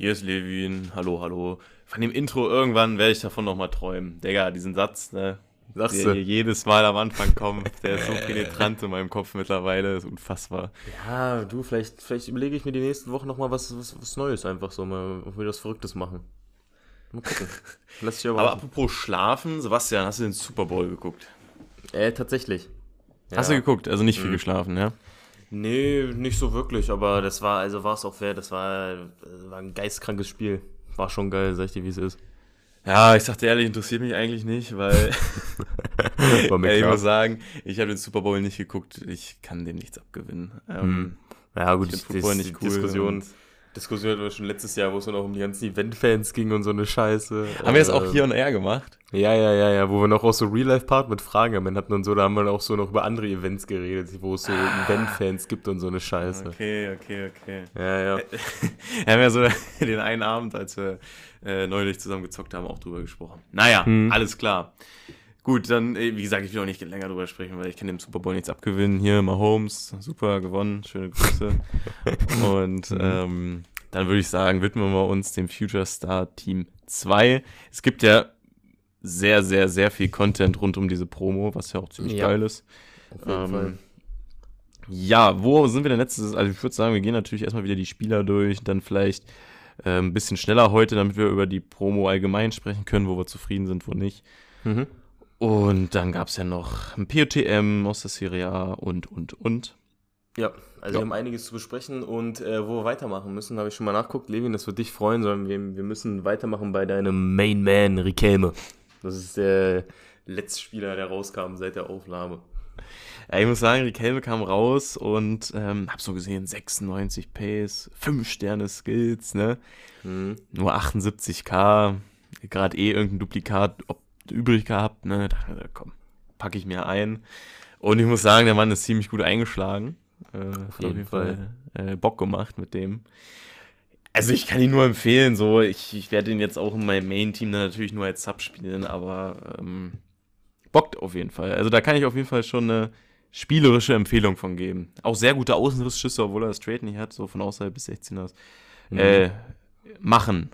Hier ist Levin, hallo, hallo. Von dem Intro irgendwann werde ich davon nochmal träumen. Digga, diesen Satz, ne? Sagst Der du? hier jedes Mal am Anfang kommt, der ist so penetrant in meinem Kopf mittlerweile, ist unfassbar. Ja, du, vielleicht, vielleicht überlege ich mir die nächsten Wochen nochmal was, was, was Neues einfach so, mal ob wir das Verrücktes machen. Mal gucken. Lass dich aber. Aber apropos Schlafen, Sebastian, hast du den Super Bowl geguckt? äh, tatsächlich. Hast du geguckt? Also nicht viel geschlafen, ja? Nee, nicht so wirklich, aber das war, also war es auch fair, das war, das war ein geistkrankes Spiel. War schon geil, sag ich dir, wie es ist. Ja, ich sagte ehrlich, interessiert mich eigentlich nicht, weil Ey, ich muss sagen, ich habe den Super Bowl nicht geguckt, ich kann dem nichts abgewinnen. Ähm, Ja, gut, Ich Football nicht cool Diskussion, Diskussion hatten wir schon letztes Jahr, wo es dann auch um die ganzen Event-Fans ging und so eine Scheiße. Haben wir das auch Ähm, hier on air gemacht? Ja, ja, ja, ja, wo wir noch auch so Real-Life-Part mit Fragen am Ende hatten und so, da haben wir auch so noch über andere Events geredet, wo es so Event-Fans gibt und so eine Scheiße. Okay, okay, okay. Ja, ja. Wir haben ja so den einen Abend, als wir äh, neulich zusammen gezockt haben, auch drüber gesprochen. Naja, Hm. alles klar. Gut, dann, äh, wie gesagt, ich will auch nicht länger drüber sprechen, weil ich kann dem Super Bowl nichts abgewinnen. Hier, Mahomes, super gewonnen, schöne Grüße. Und ähm, dann würde ich sagen, widmen wir uns dem Future Star Team 2. Es gibt ja sehr, sehr, sehr viel Content rund um diese Promo, was ja auch ziemlich Ja. geil ist. Ähm. Ja, wo sind wir denn letztes? Also ich würde sagen, wir gehen natürlich erstmal wieder die Spieler durch, dann vielleicht äh, ein bisschen schneller heute, damit wir über die Promo allgemein sprechen können, wo wir zufrieden sind, wo nicht. Mhm. Und dann gab es ja noch ein POTM aus der Serie A und, und, und. Ja, also Ja. wir haben einiges zu besprechen und äh, wo wir weitermachen müssen, habe ich schon mal nachguckt. Levin, das wird dich freuen, sondern wir, wir müssen weitermachen bei deinem Main Man, Riquelme. Das ist der letzte Spieler, der rauskam seit der Aufnahme. Ja, ich muss sagen, Riquelme kam raus und ähm, hab so gesehen, 96 Pace, 5 Sterne Skills, ne? Mhm. Nur 78k, gerade eh irgendein Duplikat ob, übrig gehabt, ne? Da, da, komm, packe ich mir ein. Und ich muss sagen, der Mann ist ziemlich gut eingeschlagen. Äh, auf jeden Fall äh, Bock gemacht mit dem. Also ich kann ihn nur empfehlen, so ich, ich werde ihn jetzt auch in meinem Main-Team natürlich nur als Sub spielen, aber ähm, bockt auf jeden Fall. Also da kann ich auf jeden Fall schon eine spielerische Empfehlung von geben. Auch sehr gute Außenrissschüsse, obwohl er das Straight nicht hat, so von außerhalb bis 16 aus. Mhm. Äh, machen.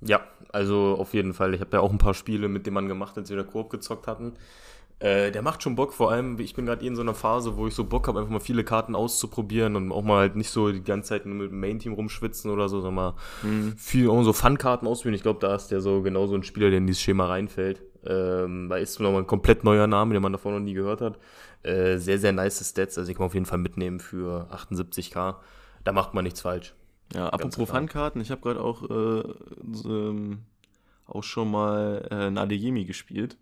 Ja, also auf jeden Fall. Ich habe ja auch ein paar Spiele mit dem Mann gemacht, als wir da Koop gezockt hatten. Äh, der macht schon Bock, vor allem, ich bin gerade eh in so einer Phase, wo ich so Bock habe, einfach mal viele Karten auszuprobieren und auch mal halt nicht so die ganze Zeit nur mit dem Main-Team rumschwitzen oder so, sondern mal viel auch so Fun-Karten ausprobieren. Ich glaube, da ist der so genau so ein Spieler, der in dieses Schema reinfällt. Ähm, da ist nochmal ein komplett neuer Name, den man davor noch nie gehört hat. Äh, sehr, sehr nice Stats, also ich kann auf jeden Fall mitnehmen für 78k. Da macht man nichts falsch. Ja, apropos klar. Funkarten, ich habe gerade auch, äh, so, ähm, auch schon mal äh, Nadejemi gespielt.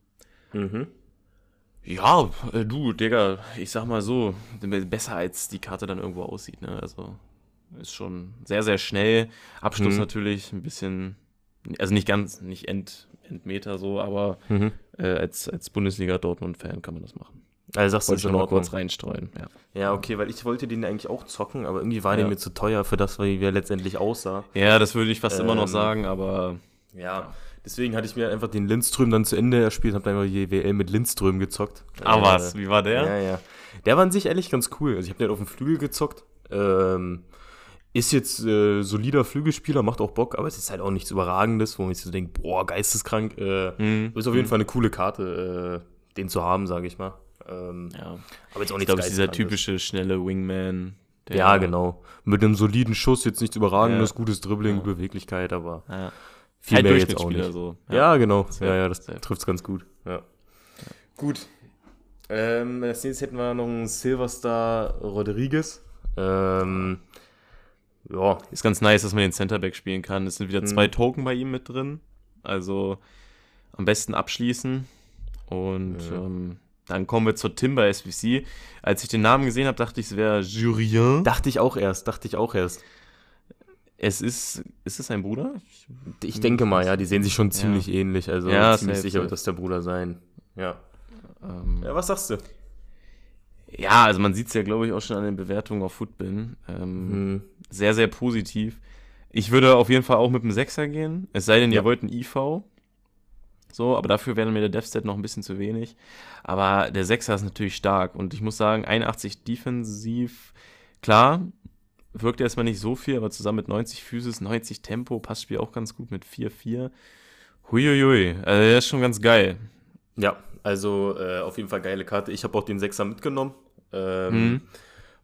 Mhm. Ja, äh, du, Digga, ich sag mal so, besser als die Karte dann irgendwo aussieht, ne? Also ist schon sehr, sehr schnell. Abschluss Mhm. natürlich ein bisschen, also nicht ganz, nicht End, Endmeter so, aber Mhm. äh, als, als Bundesliga-Dortmund-Fan kann man das machen. Also sagst du, Wollte ich noch mal kurz reinstreuen, ja. Ja, okay, weil ich wollte den eigentlich auch zocken, aber irgendwie war Ja. der mir zu teuer für das, wie er letztendlich aussah. Ja, das würde ich fast immer noch Ähm, sagen, aber Ja, deswegen hatte ich mir einfach den Lindström dann zu Ende erspielt und habe dann die WL mit Lindström gezockt. Ah, Äh, was? Wie war der? Ja, ja. Der war an sich ehrlich ganz cool. Also ich habe den auf dem Flügel gezockt. Ähm, ist jetzt äh, solider Flügelspieler, macht auch Bock, aber es ist halt auch nichts Überragendes, wo man sich so denkt, boah, geisteskrank. Äh, Mhm. Ist auf jeden Fall eine coole Karte, äh, den zu haben, sage ich mal. Ähm, Ja. Aber jetzt auch Ich nichts glaube, es ist dieser typische schnelle Wingman. der- Ja, genau. Mit einem soliden Schuss, jetzt nichts Überragendes, Ja. gutes Dribbling, Ja. Beweglichkeit, aber Ja. viel Halt mehr jetzt auch nicht. so. Ja, genau. Ja, ja, das trifft es ganz gut. Ja. Gut. Ähm, als nächstes hätten wir noch einen Silverstar Rodriguez. Ähm, ja, Ist ganz nice, dass man den Centerback spielen kann. Es sind wieder zwei Mhm. Token bei ihm mit drin. Also am besten abschließen. Und Ja. ähm, dann kommen wir zur Timber SVC. Als ich den Namen gesehen habe, dachte ich, es wäre Jurien. dachte ich auch erst, dachte ich auch erst. Es ist, ist es ein Bruder? Ich denke mal, ja, die sehen sich schon ziemlich ja. ähnlich. Also ja, ziemlich sicher wird das der Bruder sein. Ja. Ähm, Ja, was sagst du? ja, also man sieht es ja, glaube ich, auch schon an den Bewertungen auf Footbin. Ähm, Hm. Sehr, sehr positiv. Ich würde auf jeden Fall auch mit dem Sechser gehen. Es sei denn, Ja. ihr wollt einen IV. So, aber dafür wäre mir der Devstat noch ein bisschen zu wenig. Aber der Sechser ist natürlich stark. Und ich muss sagen, 81 defensiv, klar, wirkt erstmal nicht so viel, aber zusammen mit 90 Physis, 90 Tempo, passt Spiel auch ganz gut mit 4-4. Huiuiui, also der ist schon ganz geil. Ja, also äh, auf jeden Fall geile Karte. Ich habe auch den Sechser mitgenommen. Ähm, Mhm.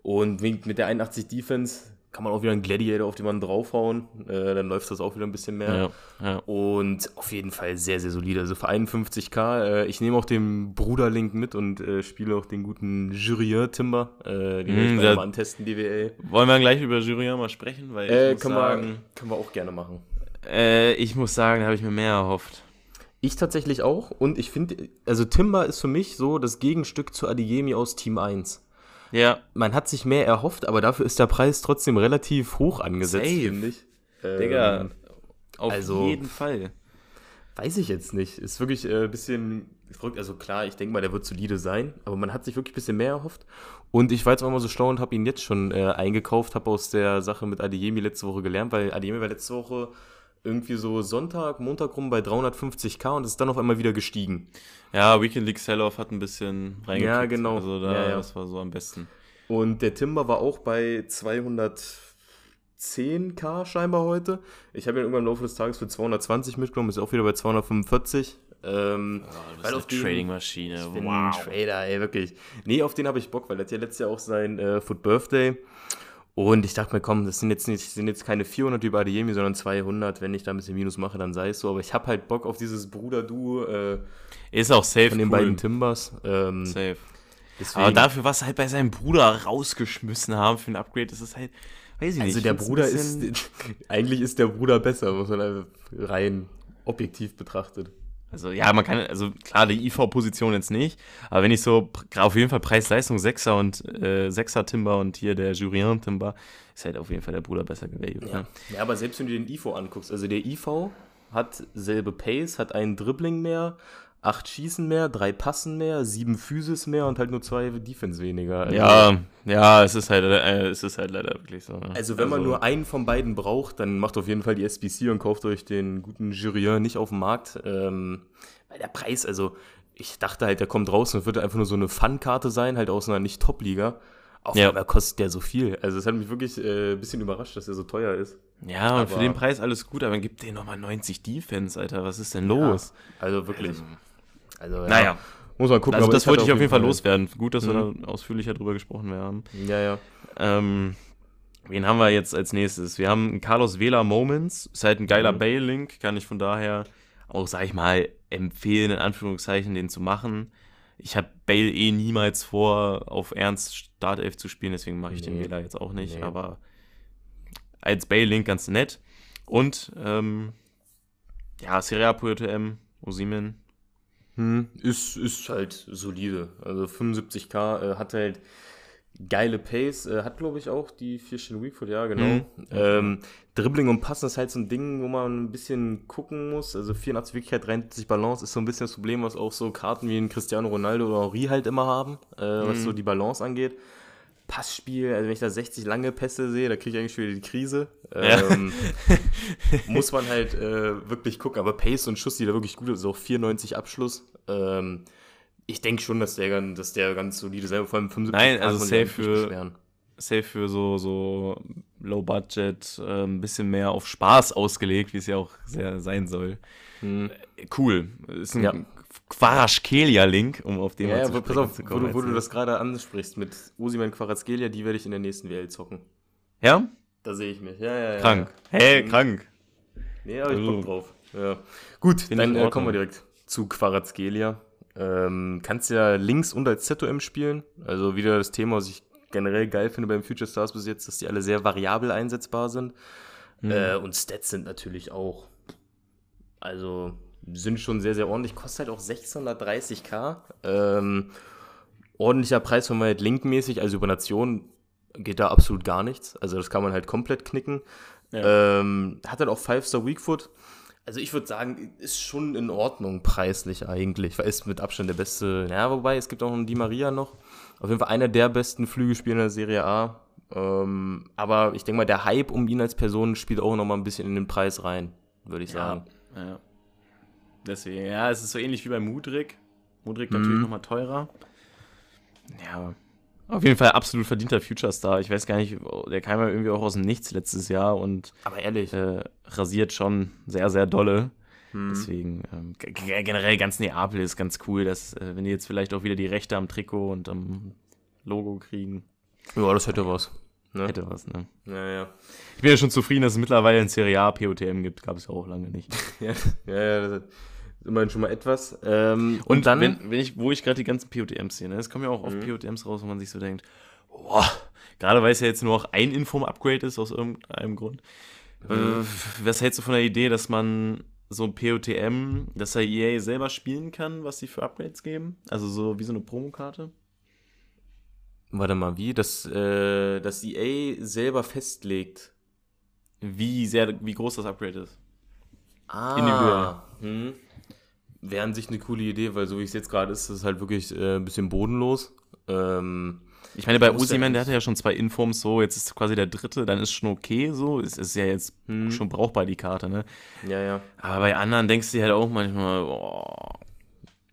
Und mit der 81 Defense kann man auch wieder einen Gladiator auf den Mann draufhauen. Äh, dann läuft das auch wieder ein bisschen mehr. Ja, ja. Und auf jeden Fall sehr, sehr solide. Also für 51k. Äh, ich nehme auch den Bruderlink mit und äh, spiele auch den guten Jurien Timber. Äh, den Mm, werde ich der- mal antesten, DWL. Wollen wir gleich über Jury mal sprechen? Weil ich Äh, muss können, sagen, wir, können wir auch gerne machen. äh, ich muss sagen, da habe ich mir mehr erhofft. Ich tatsächlich auch. Und ich finde, also Timber ist für mich so das Gegenstück zu Adeyemi aus Team 1. Ja, Man hat sich mehr erhofft, aber dafür ist der Preis trotzdem relativ hoch angesetzt, finde ich. Ähm, Digga, auf also- jeden Fall. Weiß ich jetzt nicht. Ist wirklich äh, ein bisschen verrückt. Also klar, ich denke mal, der wird solide sein, aber man hat sich wirklich ein bisschen mehr erhofft. Und ich war jetzt auch mal so schlau und habe ihn jetzt schon äh, eingekauft, habe aus der Sache mit Adeyemi letzte Woche gelernt, weil Adeyemi war letzte Woche irgendwie so Sonntag, Montag rum bei 350k und ist dann auf einmal wieder gestiegen. Ja, Weekend League Sell-Off hat ein bisschen reingekickt. Ja, genau. Also da, Ja, ja. das war so am besten. Und der Timber war auch bei 210k scheinbar heute. Ich habe ihn irgendwann im Laufe des Tages für 220 mitgenommen, ist auch wieder bei 245. Ähm, weil auf den- Trading-Maschine. Ich bin ein Trader, ey, wirklich. Nee, auf den habe ich Bock, weil er hat ja letztes Jahr auch sein äh, Foot Birthday. Und ich dachte mir, komm, das sind jetzt nicht, sind jetzt keine 400 über Adeyemi, sondern 200. Wenn ich da ein bisschen Minus mache, dann sei es so. Aber ich habe halt Bock auf dieses Bruder-Duo äh, Ist auch safe von den cool. beiden Timbers. Ähm, Safe. deswegen, Aber dafür, was sie halt bei seinem Bruder rausgeschmissen haben für ein Upgrade, ist es halt, weiß ich nicht. also der Bruder ist, eigentlich ist der Bruder besser, muss man rein objektiv betrachtet. Also ja, man kann, also klar, die IV-Position jetzt nicht, aber wenn ich so, auf jeden Fall Preis-Leistung 6er und äh, 6er Timber und hier der Jurien Timber, ist halt auf jeden Fall der Bruder besser gewählt. Ja. Ne? ja, aber selbst wenn du den IV anguckst, also der IV hat selbe Pace, hat einen Dribbling mehr, acht Schießen mehr, drei Passen mehr, sieben Physis mehr und halt nur zwei Defense weniger. Also, Ja, ja, es ist halt, äh, es ist halt leider wirklich so. ne? Also wenn man nur einen von beiden braucht, dann macht auf jeden Fall die SBC und kauft euch den guten Jurien nicht auf dem Markt. Ähm, weil der Preis, also ich dachte halt, der kommt raus und wird einfach nur so eine Fun-Karte sein, halt aus einer Nicht-Top-Liga. Auf Ja. einmal kostet der so viel. Also es hat mich wirklich äh, ein bisschen überrascht, dass der so teuer ist. Ja, und für aber- den Preis alles gut, aber dann gibt den nochmal 90 Defense, Alter, was ist denn los? Also wirklich. Also, ja. Naja, Muss man gucken. also aber das wollte ich auf jeden Fall loswerden. Gut, dass wir Mhm. da ausführlicher drüber gesprochen haben. Ja, ja. Ähm, wen haben wir jetzt als nächstes? Wir haben einen Carlos Vela Moments. Ist halt ein geiler Mhm. Bale-Link. Kann ich von daher auch, sag ich mal, empfehlen, in Anführungszeichen, den zu machen. Ich habe Bale eh niemals vor, auf Ernst Startelf zu spielen, deswegen mache ich den Nee. Vela jetzt auch nicht. Nee. Aber als Bale-Link ganz nett. Und, ähm, ja, Serie A POTM, Osimen. Hm, ist, ist halt solide. Also 75k äh, hat halt geile Pace, äh, hat glaube ich auch die 4 Stunden Weakfoot, ja genau. Mhm. Ähm, Dribbling und Passen ist halt so ein Ding, wo man ein bisschen gucken muss. Also 84 Wirklichkeit, 73 Balance ist so ein bisschen das Problem, was auch so Karten wie ein Cristiano Ronaldo oder Henri halt immer haben, äh, was Mhm. so die Balance angeht. Passspiel, also wenn ich da 60 lange Pässe sehe, da kriege ich eigentlich schon wieder die Krise. Ja. Ähm, muss man halt äh, wirklich gucken. Aber Pace und Schuss, die da wirklich gut ist, auch 94 Abschluss. Ähm, ich denke schon, dass der, ganz- dass der ganz solide selber, vor allem 75 Nein, also safe für- safe für so, so Low Budget, äh, ein bisschen mehr auf Spaß ausgelegt, wie es ja auch sehr sein soll. Hm. Cool. Ist ein Ja. Quaraschkelia-Link, um auf den Ja, mal ja, zu aber pass auf, zu wo kommen. du, wo du das gerade ansprichst mit Usiman Quarazgelia, die werde ich in der nächsten WL zocken. Ja? Da sehe ich mich. Ja, ja, ja. Krank. Hey, Mhm. krank. Nee, aber ich Also- Bock drauf. Ja. Gut, Find dann äh, kommen wir direkt zu Quarazgelia. Ähm, kannst ja links und als ZOM spielen. Also wieder das Thema, was ich generell geil finde beim Future Stars bis jetzt, dass die alle sehr variabel einsetzbar sind. Mhm. Äh, und Stats sind natürlich auch, also sind schon sehr, sehr ordentlich. Kostet halt auch 630k. Ähm, ordentlicher Preis von halt linkmäßig, also über Nation geht da absolut gar nichts. Also das kann man halt komplett knicken. Ja. Ähm, hat dann auch 5-Star Weakfoot. Also ich würde sagen, ist schon in Ordnung preislich eigentlich, ist mit Abstand der beste. Ja, wobei, es gibt auch einen Di Maria noch. Auf jeden Fall einer der besten Flügelspieler in der Serie A. Ähm, aber ich denke mal, der Hype um ihn als Person spielt auch noch mal ein bisschen in den Preis rein, würde ich sagen. Ja, ja. Deswegen, ja, es ist so ähnlich wie bei Mudrik. Mudrik mhm. natürlich noch mal teurer. Ja, auf jeden Fall absolut verdienter Future-Star. Ich weiß gar nicht, der kam ja irgendwie auch aus dem Nichts letztes Jahr und aber ehrlich äh, rasiert schon sehr, sehr dolle. Hm. Deswegen ähm, generell ganz Neapel ist ganz cool, dass äh, wenn die jetzt vielleicht auch wieder die Rechte am Trikot und am Logo kriegen. Ja, das hätte was. Ne? Hätte was, ne? Ja, ja. Ich bin ja schon zufrieden, dass es mittlerweile ein Serie A POTM gibt. Gab es ja auch lange nicht. ja, ja, ja. Immerhin schon mal etwas. Ähm, und, und, dann, wenn, wenn ich, wo ich gerade die ganzen POTMs sehe, ne, es kommen ja auch oft mhm. POTMs raus, wo man sich so denkt, boah, gerade weil es ja jetzt nur noch ein Inform-Upgrade ist aus irgendeinem Grund. Mhm. Äh, was hältst du von der Idee, dass man so ein POTM, dass er EA selber spielen kann, was sie für Upgrades geben? Also so wie so eine Promokarte? Warte mal, wie? Dass, äh, dass EA selber festlegt. Wie sehr, wie groß das Upgrade ist. Ah. Individuell. Hm wäre an sich eine coole Idee, weil so wie es jetzt gerade ist, ist es halt wirklich äh, ein bisschen bodenlos. Ähm, ich meine, bei Usiman, der hatte ja schon zwei Informs so, jetzt ist quasi der dritte, dann ist schon okay so. Es ist ja jetzt hm. schon brauchbar, die Karte, ne? Ja, ja. Aber bei anderen denkst du dir halt auch manchmal, oh.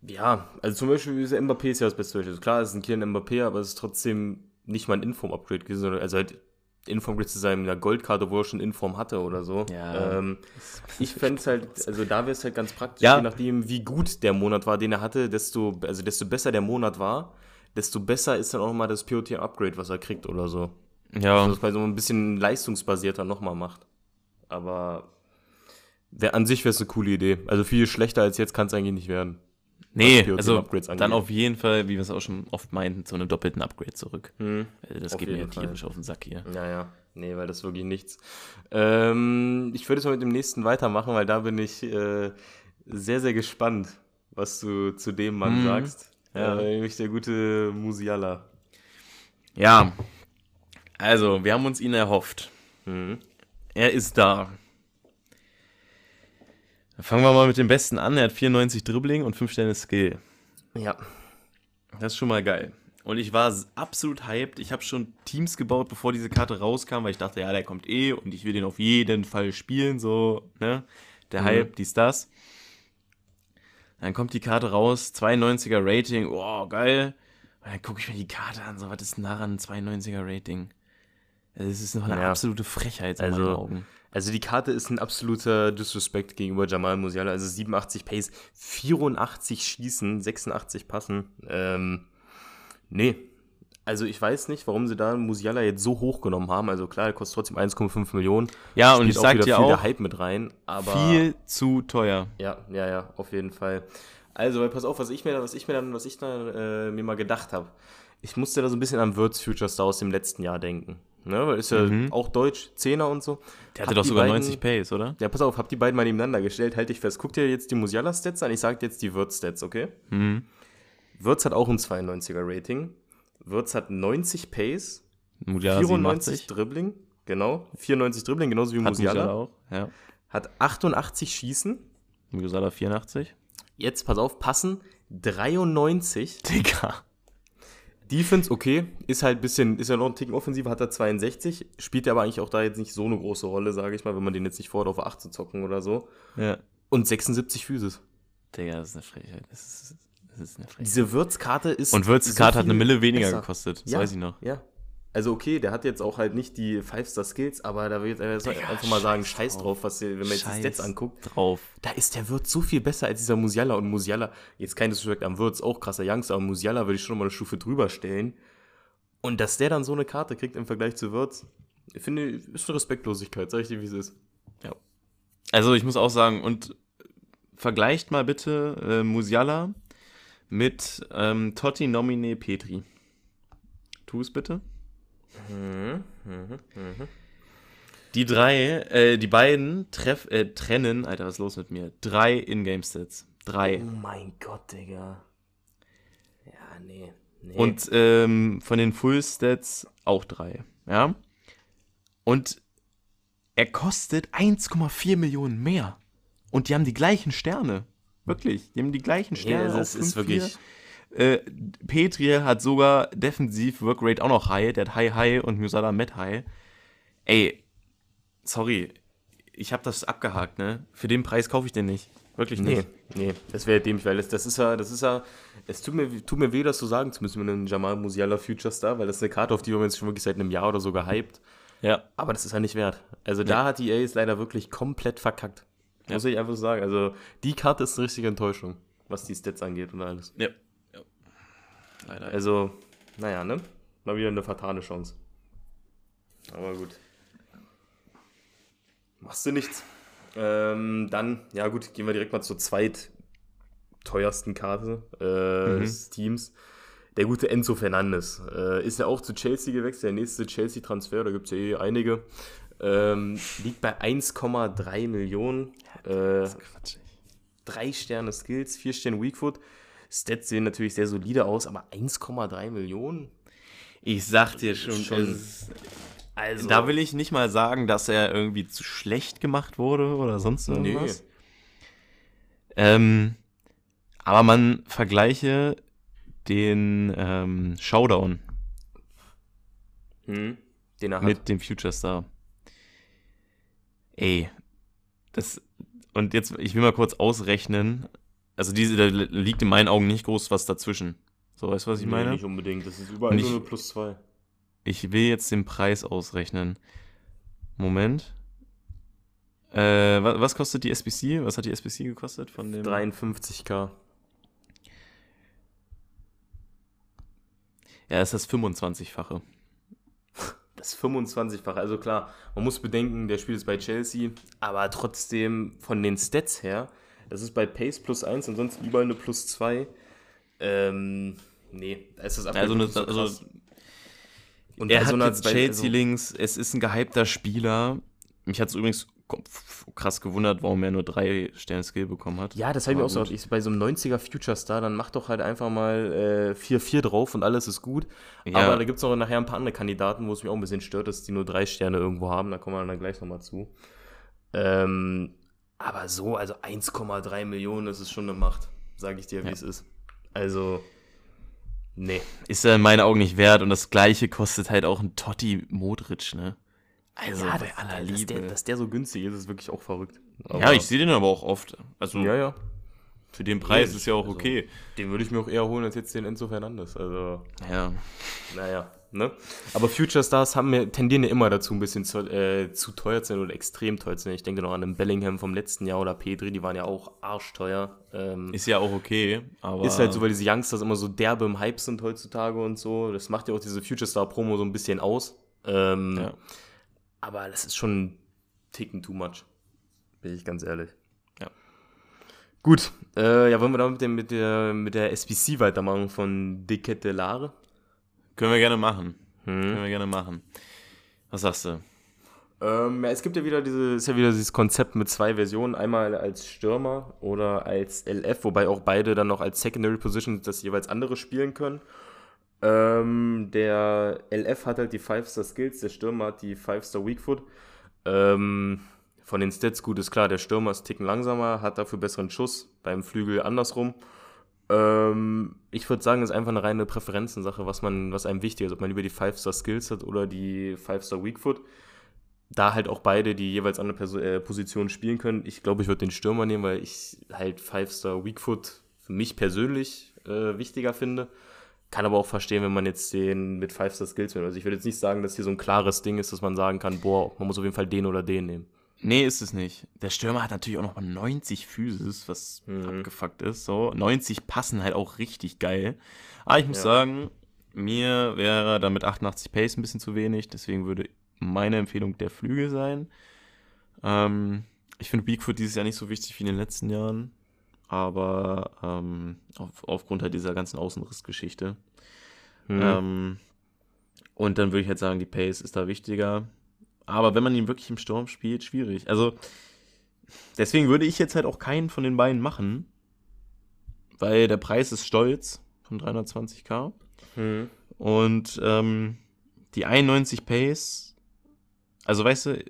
Ja, also zum Beispiel ist Mbappé ist ja das beste Beispiel. Klar, es ist ein Kiel Mbappé, aber es ist trotzdem nicht mal ein Inform-Upgrade gewesen, also halt Inform zu seiner Goldkarte, wo er schon Inform hatte oder so. Ja. Ähm, ich fände es halt, also da wäre es halt ganz praktisch, ja. je nachdem, wie gut der Monat war, den er hatte, desto, also desto besser der Monat war, desto besser ist dann auch mal das POT-Upgrade, was er kriegt oder so. Ja. Also, dass man so ein bisschen leistungsbasierter nochmal macht. Aber wär, an sich wäre es eine coole Idee. Also viel schlechter als jetzt kann es eigentlich nicht werden. Nee, also dann auf jeden Fall, wie wir es auch schon oft meinten, zu einem doppelten Upgrade zurück. Hm, das geht mir tierisch auf den Sack hier. Ja, ja. Nee, weil das ist wirklich nichts. Ähm, ich würde jetzt mal mit dem nächsten weitermachen, weil da bin ich äh, sehr, sehr gespannt, was du zu dem Mann hm. sagst. Ja. Äh, nämlich der gute Musiala. Ja. Also, wir haben uns ihn erhofft. Mhm. Er ist da. Fangen wir mal mit dem Besten an. Er hat 94 Dribbling und 5 Sterne Skill. Ja. Das ist schon mal geil. Und ich war absolut hyped. Ich habe schon Teams gebaut, bevor diese Karte rauskam, weil ich dachte, ja, der kommt eh und ich will den auf jeden Fall spielen, so, ne? Der mhm. Hype, dies, das. Dann kommt die Karte raus, 92er Rating, oh, geil. Und dann gucke ich mir die Karte an, so, was ist denn daran, 92er Rating? Das ist noch eine ja. absolute Frechheit in also, meinen Augen. Also die Karte ist ein absoluter Disrespect gegenüber Jamal Musiala. Also 87 Pace, 84 Schießen, 86 Passen. Ähm, nee. Also ich weiß nicht, warum sie da Musiala jetzt so hoch genommen haben. Also klar, der kostet trotzdem 1,5 Millionen. Ja, und ich sag dir auch, der Hype mit rein. Aber viel zu teuer. Ja, ja, ja, auf jeden Fall. Also, weil pass auf, was ich mir, was ich mir dann, was ich dann äh, mir mal gedacht habe. Ich musste da so ein bisschen an Würz Future Star aus dem letzten Jahr denken. Ne, weil ist ja mhm. auch Deutsch, Zehner und so. Der hatte hab doch sogar beiden, 90 Pace, oder? Ja, pass auf, hab die beiden mal nebeneinander gestellt, halt dich fest. Guck dir jetzt die Musiala-Stats an, ich sag dir jetzt die Wirtz-Stats, okay? Mhm. Wirtz hat auch ein 92er-Rating. Wirtz hat 90 Pace, Musiala 94 87. Dribbling, genau. 94 Dribbling, genauso wie hat Musiala. Musiala auch, ja. Hat 88 Schießen. Musiala 84. Jetzt, pass auf, passen 93. Digga. Defense, okay, ist halt ein bisschen, ist ja noch ein Ticken offensiver, hat er 62, spielt aber eigentlich auch da jetzt nicht so eine große Rolle, sage ich mal, wenn man den jetzt nicht fordert, auf 8 zu zocken oder so. Ja. Und 76 Physis. Digga, das ist eine Frechheit. Das ist, das ist eine Frechheit. Diese Würzkarte ist. Und Würzkarte so hat eine Mille weniger besser. gekostet, das ja, weiß ich noch. Ja, also okay, der hat jetzt auch halt nicht die Five-Star-Skills, aber da will ich jetzt einfach mal sagen, scheiß drauf, was, wenn man jetzt die Stats anguckt. drauf. Da ist der Wirt so viel besser als dieser Musiala. Und Musiala, jetzt kein Disrespect am Wirt, auch krasser Youngster, aber Musiala würde ich schon mal eine Stufe drüber stellen. Und dass der dann so eine Karte kriegt im Vergleich zu Wirtz, ich finde, ist eine Respektlosigkeit, sag ich dir, wie es ist. Ja. Also ich muss auch sagen, und vergleicht mal bitte äh, Musiala mit ähm, Totti Nomine Petri. Tu es bitte. Mhm. Die drei, äh, die beiden treff, äh, trennen, Alter, was ist los mit mir? Drei Ingame-Stats. Drei. Oh mein Gott, Digga. Ja, nee. nee. Und ähm, von den Full-Stats auch drei. Ja. Und er kostet 1,4 Millionen mehr. Und die haben die gleichen Sterne. Wirklich, die haben die gleichen Sterne. Ja, das ist 5-4. wirklich. Äh, Petri hat sogar defensiv Workrate auch noch high. Der hat High High und Musala mit High. Ey, sorry. Ich habe das abgehakt, ne? Für den Preis kaufe ich den nicht. Wirklich Nee, nicht. nee, das wäre dämlich, weil das, das ist ja, das ist ja, es tut mir, tut mir weh, das zu sagen zu müssen mit einem Jamal Musiala Future Star, weil das ist eine Karte, auf die wir uns schon wirklich seit einem Jahr oder so gehypt. Ja. Aber das ist ja nicht wert. Also da hat die EA es leider wirklich komplett verkackt. Muss ich einfach so sagen. Also die Karte ist eine richtige Enttäuschung, was die Stats angeht und alles. Ja. ja. Leider. Also, naja, ne? Mal wieder eine fatale Chance. Aber gut. Machst du nichts. Ähm, dann, ja gut, gehen wir direkt mal zur zweitteuersten Karte äh, Mhm. des Teams. Der gute Enzo Fernandes. Äh, ist ja auch zu Chelsea gewechselt, der nächste Chelsea-Transfer, da gibt es ja eh einige. Ähm, liegt bei 1,3 Millionen. Äh, Quatsch. drei Sterne Skills, vier Sterne Weakfoot. Stats sehen natürlich sehr solide aus, aber 1,3 Millionen? Ich sag dir schon, Schon. Also, da will ich nicht mal sagen, dass er irgendwie zu schlecht gemacht wurde oder sonst nee. irgendwas. Ähm, aber man vergleiche den ähm, Showdown Hm, den er hat. mit dem Future Star. Ey, das und jetzt ich will mal kurz ausrechnen. Also diese da liegt in meinen Augen nicht groß was dazwischen. So, weißt du, was ich Nee, meine? nicht unbedingt. Das ist überall Und nur ich- eine plus zwei. Ich will jetzt den Preis ausrechnen. Moment. Äh, was, was kostet die SBC? Was hat die SBC gekostet von dem? 53k. Ja, ist das 25-fache. Das 25-fache. Also klar, man muss bedenken, der spielt jetzt bei Chelsea, aber trotzdem von den Stats her, das ist bei Pace plus 1, ansonsten überall eine plus 2. Ähm, nee, da ist das Also, eine, so also. Und er bei hat so jetzt Chelsea also- links. Es ist ein gehypter Spieler. Mich hat es übrigens krass gewundert, warum er nur drei Sterne Skill bekommen hat. Ja, das habe ich mir auch so. Ich, bei so einem 90er Future Star, dann mach doch halt einfach mal äh, 4-4 drauf und alles ist gut. Ja. Aber da gibt es noch nachher ein paar andere Kandidaten, wo es mich auch ein bisschen stört, dass die nur drei Sterne irgendwo haben. Da kommen wir dann gleich nochmal zu. Ähm, aber so, also 1,3 Millionen, das ist schon eine Macht. Sage ich dir, wie Ja. es ist. Also, nee. Ist er in meinen Augen nicht wert und das gleiche kostet halt auch ein Totti Modric, ne? Also ja, bei dass, aller dass, Liebe. der, dass der so günstig ist, ist wirklich auch verrückt. ja, ich sehe den aber auch oft. Also Ja, ja. für den Preis Nee, ist ja auch also- okay. Den würde ich mir auch eher holen als jetzt den Enzo Fernandes. Also. Ja. Naja, ne? Aber Future Stars haben ja, tendieren ja immer dazu, ein bisschen zu, äh, zu teuer zu sein oder extrem teuer zu sein. Ich denke noch an den Bellingham vom letzten Jahr oder Petri, die waren ja auch arschteuer. Ähm, ist, Ist ja auch okay, aber. halt so, weil diese Youngsters immer so derbe im Hype sind heutzutage und so. Das macht ja auch diese Future Star Promo so ein bisschen aus. Ähm, Ja. Aber das ist schon ein Ticken too much. Bin ich ganz ehrlich. Ja. Gut, äh, ja, wollen wir da mit, dem, mit, der, mit der SBC weitermachen von Decette Lare? Können wir gerne machen. Hm. Können wir gerne machen. Was sagst du? Ähm, ja, es gibt ja wieder diese, ist ja wieder dieses Konzept mit zwei Versionen, einmal als Stürmer oder als LF, wobei auch beide dann noch als Secondary Positions das jeweils andere spielen können. Ähm, der LF hat halt die 5-Star Skills, der Stürmer hat die 5-Star Weakfoot. Ähm, von den Stats gut ist klar, der Stürmer ist Ticken langsamer, hat dafür besseren Schuss, beim Flügel andersrum. Ähm, ich würde sagen, es ist einfach eine reine Präferenzensache, was man, was einem wichtig ist, ob man lieber die 5-Star Skills hat oder die 5-Star Weakfoot da halt auch beide die jeweils andere Perso äh, Position spielen können. Ich glaube, ich würde den Stürmer nehmen, weil ich halt Five-Star Weakfoot für mich persönlich äh, wichtiger finde. Kann aber auch verstehen, wenn man jetzt den mit Five-Star Skills nimmt. Also ich würde jetzt nicht sagen, dass hier so ein klares Ding ist, dass man sagen kann, boah, man muss auf jeden Fall den oder den nehmen. Nee, ist es nicht. Der Stürmer hat natürlich auch noch mal 90 Physis, was Mhm. abgefuckt ist. So, 90 passen halt auch richtig geil. Aber ich muss Ja. sagen, mir wäre dann mit 88 Pace ein bisschen zu wenig. Deswegen würde meine Empfehlung der Flügel sein. Ähm, ich finde Beakfoot dieses Jahr nicht so wichtig wie in den letzten Jahren. Aber ähm, auf, aufgrund halt dieser ganzen Außenrissgeschichte. Mhm. Ähm, und dann würde ich halt sagen, die Pace ist da wichtiger. Aber wenn man ihn wirklich im Sturm spielt, schwierig. Also, deswegen würde ich jetzt halt auch keinen von den beiden machen. Weil der Preis ist stolz von 320k. Mhm. Und ähm, die 91 Pace, also weißt du,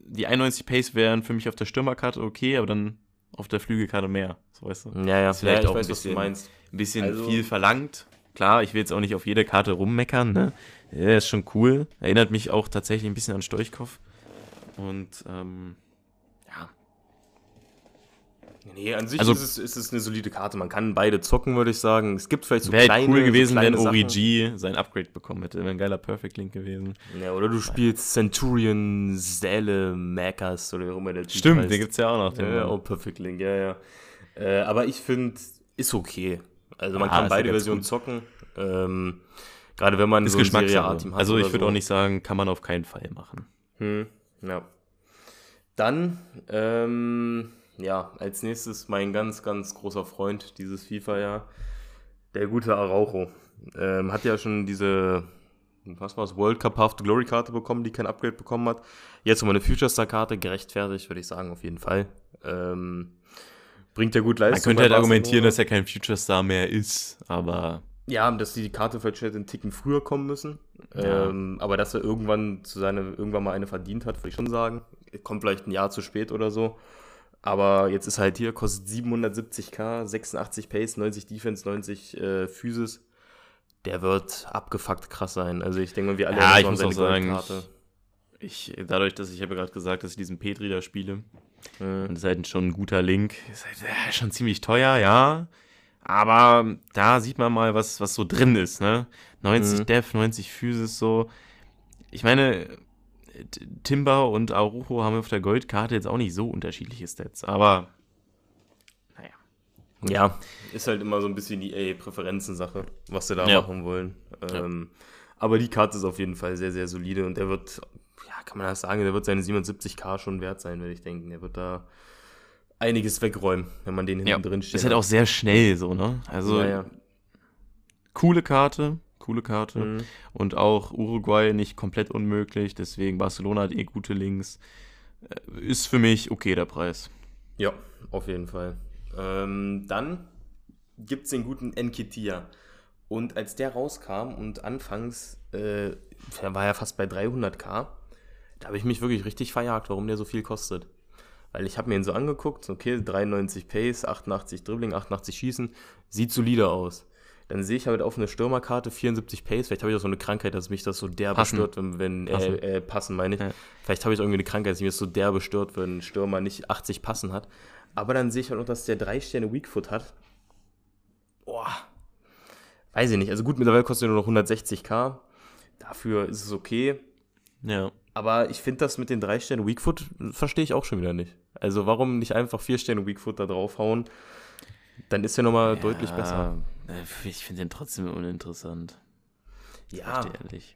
die 91 Pace wären für mich auf der Stürmerkarte okay, aber dann auf der Flügelkarte mehr. So weißt du. Ja, ja, vielleicht ja, auch weiß, ein bisschen- meinst. Ein bisschen Also- viel verlangt. Klar, ich will jetzt auch nicht auf jede Karte rummeckern, ne? Ja, ist schon cool. Erinnert mich auch tatsächlich ein bisschen an Stoichkov. Und, ähm, ja. Nee, an sich Also- ist, es, ist es eine solide Karte. Man kann beide zocken, würde ich sagen. Es gibt vielleicht so Wäre kleine halt cool gewesen, so wenn. Origi sein Upgrade bekommen hätte. Wäre ein geiler Perfect Link gewesen. Ja, oder du spielst Centurion Säle Mackers oder wie auch immer der Typ Stimmt, heißt. den gibt's ja auch noch. Den Ja, ja, auch Perfect Link, ja, ja. Äh, aber ich finde, ist okay. Also man Ja, kann beide Versionen zocken. Ähm, Gerade wenn man ist so Geschmackssache. Hat. Also ich würde so. auch nicht sagen, kann man auf keinen Fall machen. Hm, ja. Dann, ähm, ja, als nächstes mein ganz, ganz großer Freund dieses FIFA-Jahr, der gute Araujo. Ähm, hat ja schon diese, was war's, World Cup to Glory Karte bekommen, die kein Upgrade bekommen hat. Jetzt nochmal eine Future Star Karte, gerechtfertigt, würde ich sagen, auf jeden Fall. Ähm, bringt ja gut Man Leistung. könnte bei halt argumentieren, dass er kein Future Star mehr ist, aber Ja, dass die Karte vielleicht hätte einen Ticken früher kommen müssen. Ja. Ähm, aber dass er irgendwann zu seine, irgendwann mal eine verdient hat, würde ich schon sagen. Kommt vielleicht ein Jahr zu spät oder so. Aber jetzt ist halt hier, kostet 770k, 86 Pace, 90 Defense, 90 äh, Physis. Der wird abgefuckt krass sein. Also ich denke mal, wir alle Ja, ich erinnern muss uns auch seine sagen, Goldkarte. ich, dadurch, dass ich habe gerade gesagt, dass ich diesen Petri da spiele, Mhm. und das ist halt schon ein guter Link, ist halt äh, schon ziemlich teuer, ja, aber da sieht man mal, was, was so drin ist, ne? 90 Mhm. Def, 90 Physis, so. Ich meine, Timber und Arujo haben auf der Goldkarte jetzt auch nicht so unterschiedliche Stats, aber naja. Ja, ist halt immer so ein bisschen die EA-Präferenzen-Sache, was sie da Ja. machen wollen. Ähm, Aber die Karte ist auf jeden Fall sehr, sehr solide und der wird, ja, kann man das sagen, der wird seine 77k schon wert sein, würde ich denken. Der wird da einiges wegräumen, wenn man den hinten drin steht. Ist halt auch sehr schnell so, ne? Also, ja, ja. coole Karte, coole Karte. Mhm. Und auch Uruguay nicht komplett unmöglich, deswegen Barcelona hat eh gute Links. Äh, Ist für mich okay der Preis. Ja, auf jeden Fall. Ähm, dann gibt es den guten Enketia. Und als der rauskam und anfangs, äh, war ja fast bei 300k, da habe ich mich wirklich richtig verjagt, warum der so viel kostet. Weil ich habe mir ihn so angeguckt, okay, 93 Pace, 88 Dribbling, 88 Schießen, sieht solide aus. Dann sehe ich halt auf eine Stürmerkarte 74 Pace, vielleicht habe ich auch so eine Krankheit, dass mich das so derbe stört, wenn, wenn Passen. Äh, äh, passen meine ich. Ja. Vielleicht habe ich irgendwie eine Krankheit, dass mich das so derbe stört, wenn ein Stürmer nicht 80 Passen hat. Aber dann sehe ich halt noch, dass der drei Sterne Weakfoot hat. Boah. Weiß ich nicht. Also gut, mittlerweile kostet er nur noch 160k. Dafür ist es okay. Ja. Aber ich finde das mit den drei Sternen Weakfoot verstehe ich auch schon wieder nicht. Also warum nicht einfach vier Sterne Weakfoot da draufhauen? Dann ist er nochmal deutlich besser. äh, Ich finde den trotzdem uninteressant. Ja,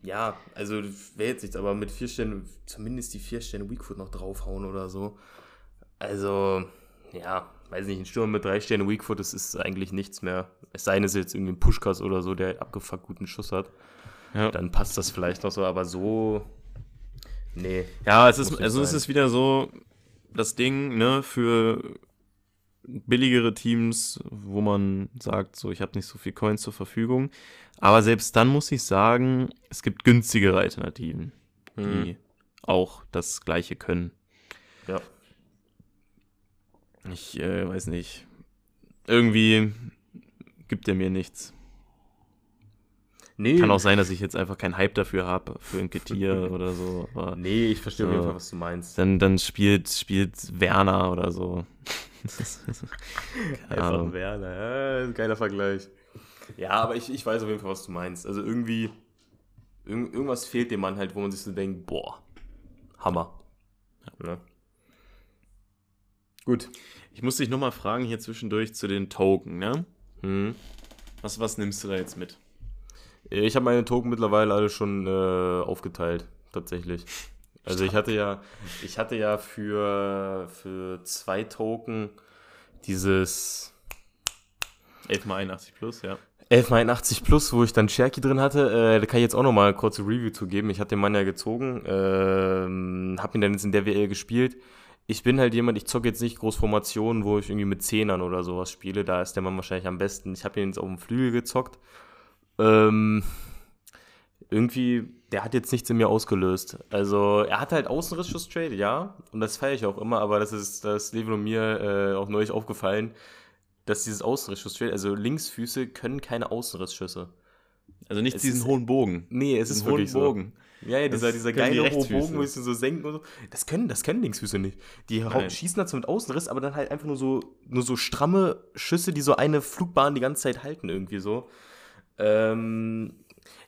ja, also wäre jetzt nichts, aber mit vier Sternen, zumindest die vier Sterne Weakfoot noch draufhauen oder so. Also, ja, weiß nicht, ein Sturm mit drei Sternen Weakfoot, das ist eigentlich nichts mehr. Es sei denn, es ist jetzt irgendwie ein Pushkas oder so, der abgefuckt guten Schuss hat. Ja. Dann passt das vielleicht noch so, aber so. Nee. Ja, es ist, also es ist wieder so das Ding, ne, für billigere Teams, wo man sagt, so, ich habe nicht so viel Coins zur Verfügung. Aber selbst dann muss ich sagen, es gibt günstigere Alternativen, die Mhm. auch das Gleiche können. Ja. Ich äh, weiß nicht. Irgendwie gibt er mir nichts. Nee, Kann auch sein, dass ich jetzt einfach keinen Hype dafür habe, für ein Ketier oder so. Aber nee ich verstehe auf jeden So. Fall, was du meinst. dann, dann spielt, spielt Werner oder so. Einfach. Werner, ja, geiler Vergleich. Ja, aber ich, ich weiß auf jeden Fall, was du meinst. Also irgendwie, irg irgendwas fehlt dem Mann halt, wo man sich so denkt, boah, Hammer. Ne? Gut. Ich muss dich nochmal fragen hier zwischendurch zu den Token, ne? Hm. Was, was nimmst du da jetzt mit? Ich habe meine Token mittlerweile alle schon äh, aufgeteilt, tatsächlich. Also ich hatte ja, ich hatte ja für, für zwei Token dieses 11 mal 81 plus, ja. 1181 Plus, wo ich dann Cherky drin hatte, äh, da kann ich jetzt auch nochmal kurze Review zu geben. Ich hatte den Mann ja gezogen, ähm, hab ihn dann jetzt in der WL gespielt. Ich bin halt jemand, ich zocke jetzt nicht groß Formationen, wo ich irgendwie mit Zehnern oder sowas spiele. Da ist der Mann wahrscheinlich am besten. Ich habe ihn jetzt auf dem Flügel gezockt. Ähm, irgendwie der hat jetzt nichts in mir ausgelöst. Also, er hat halt Außenrissschuss-Trade, ja, und das feiere ich auch immer, aber das ist das und mir äh, auch neulich aufgefallen, dass dieses Außenrissschuss-Trade, also Linksfüße können keine Außenrissschüsse. Also nicht Es diesen ist- hohen Bogen. Nee, es ist Diesen wirklich hohen so. Bogen. Ja, ja, dieser, Das dieser die geile hohe. Bogen, wo sie so senken und so. Das können, das können Linksfüße nicht. Die Nein. schießen dazu mit Außenriss, aber dann halt einfach nur so, nur so stramme Schüsse, die so eine Flugbahn die ganze Zeit halten, irgendwie so. Ähm,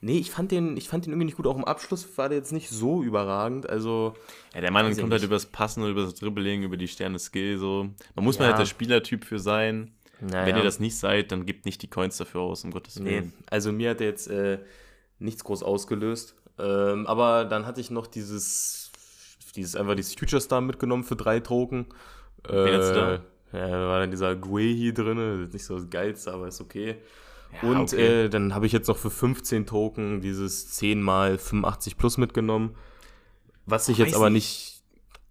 nee, ich fand den, ich fand den irgendwie nicht gut. Auch im Abschluss war der jetzt nicht so überragend. Also, Ja, der Mann kommt halt nicht. übers Passen, übers Dribbling, über die Sterne-Skill, so. Man muss man Ja. halt der Spielertyp für sein. naja. Wenn ihr das nicht seid, dann gebt nicht die Coins dafür aus, um Gottes Nee, Willen. also mir hat der jetzt äh, nichts groß ausgelöst. Ähm, aber dann hatte ich noch dieses, dieses einfach dieses Future Star mitgenommen für drei Token. Äh, du da? Ja, da war dann dieser Guehi drin, nicht so das Geilste, aber ist okay. Ja, Und okay. äh, dann habe ich jetzt noch für 15 Token dieses 10 mal 85 plus mitgenommen. Was ich Weiß jetzt aber nicht.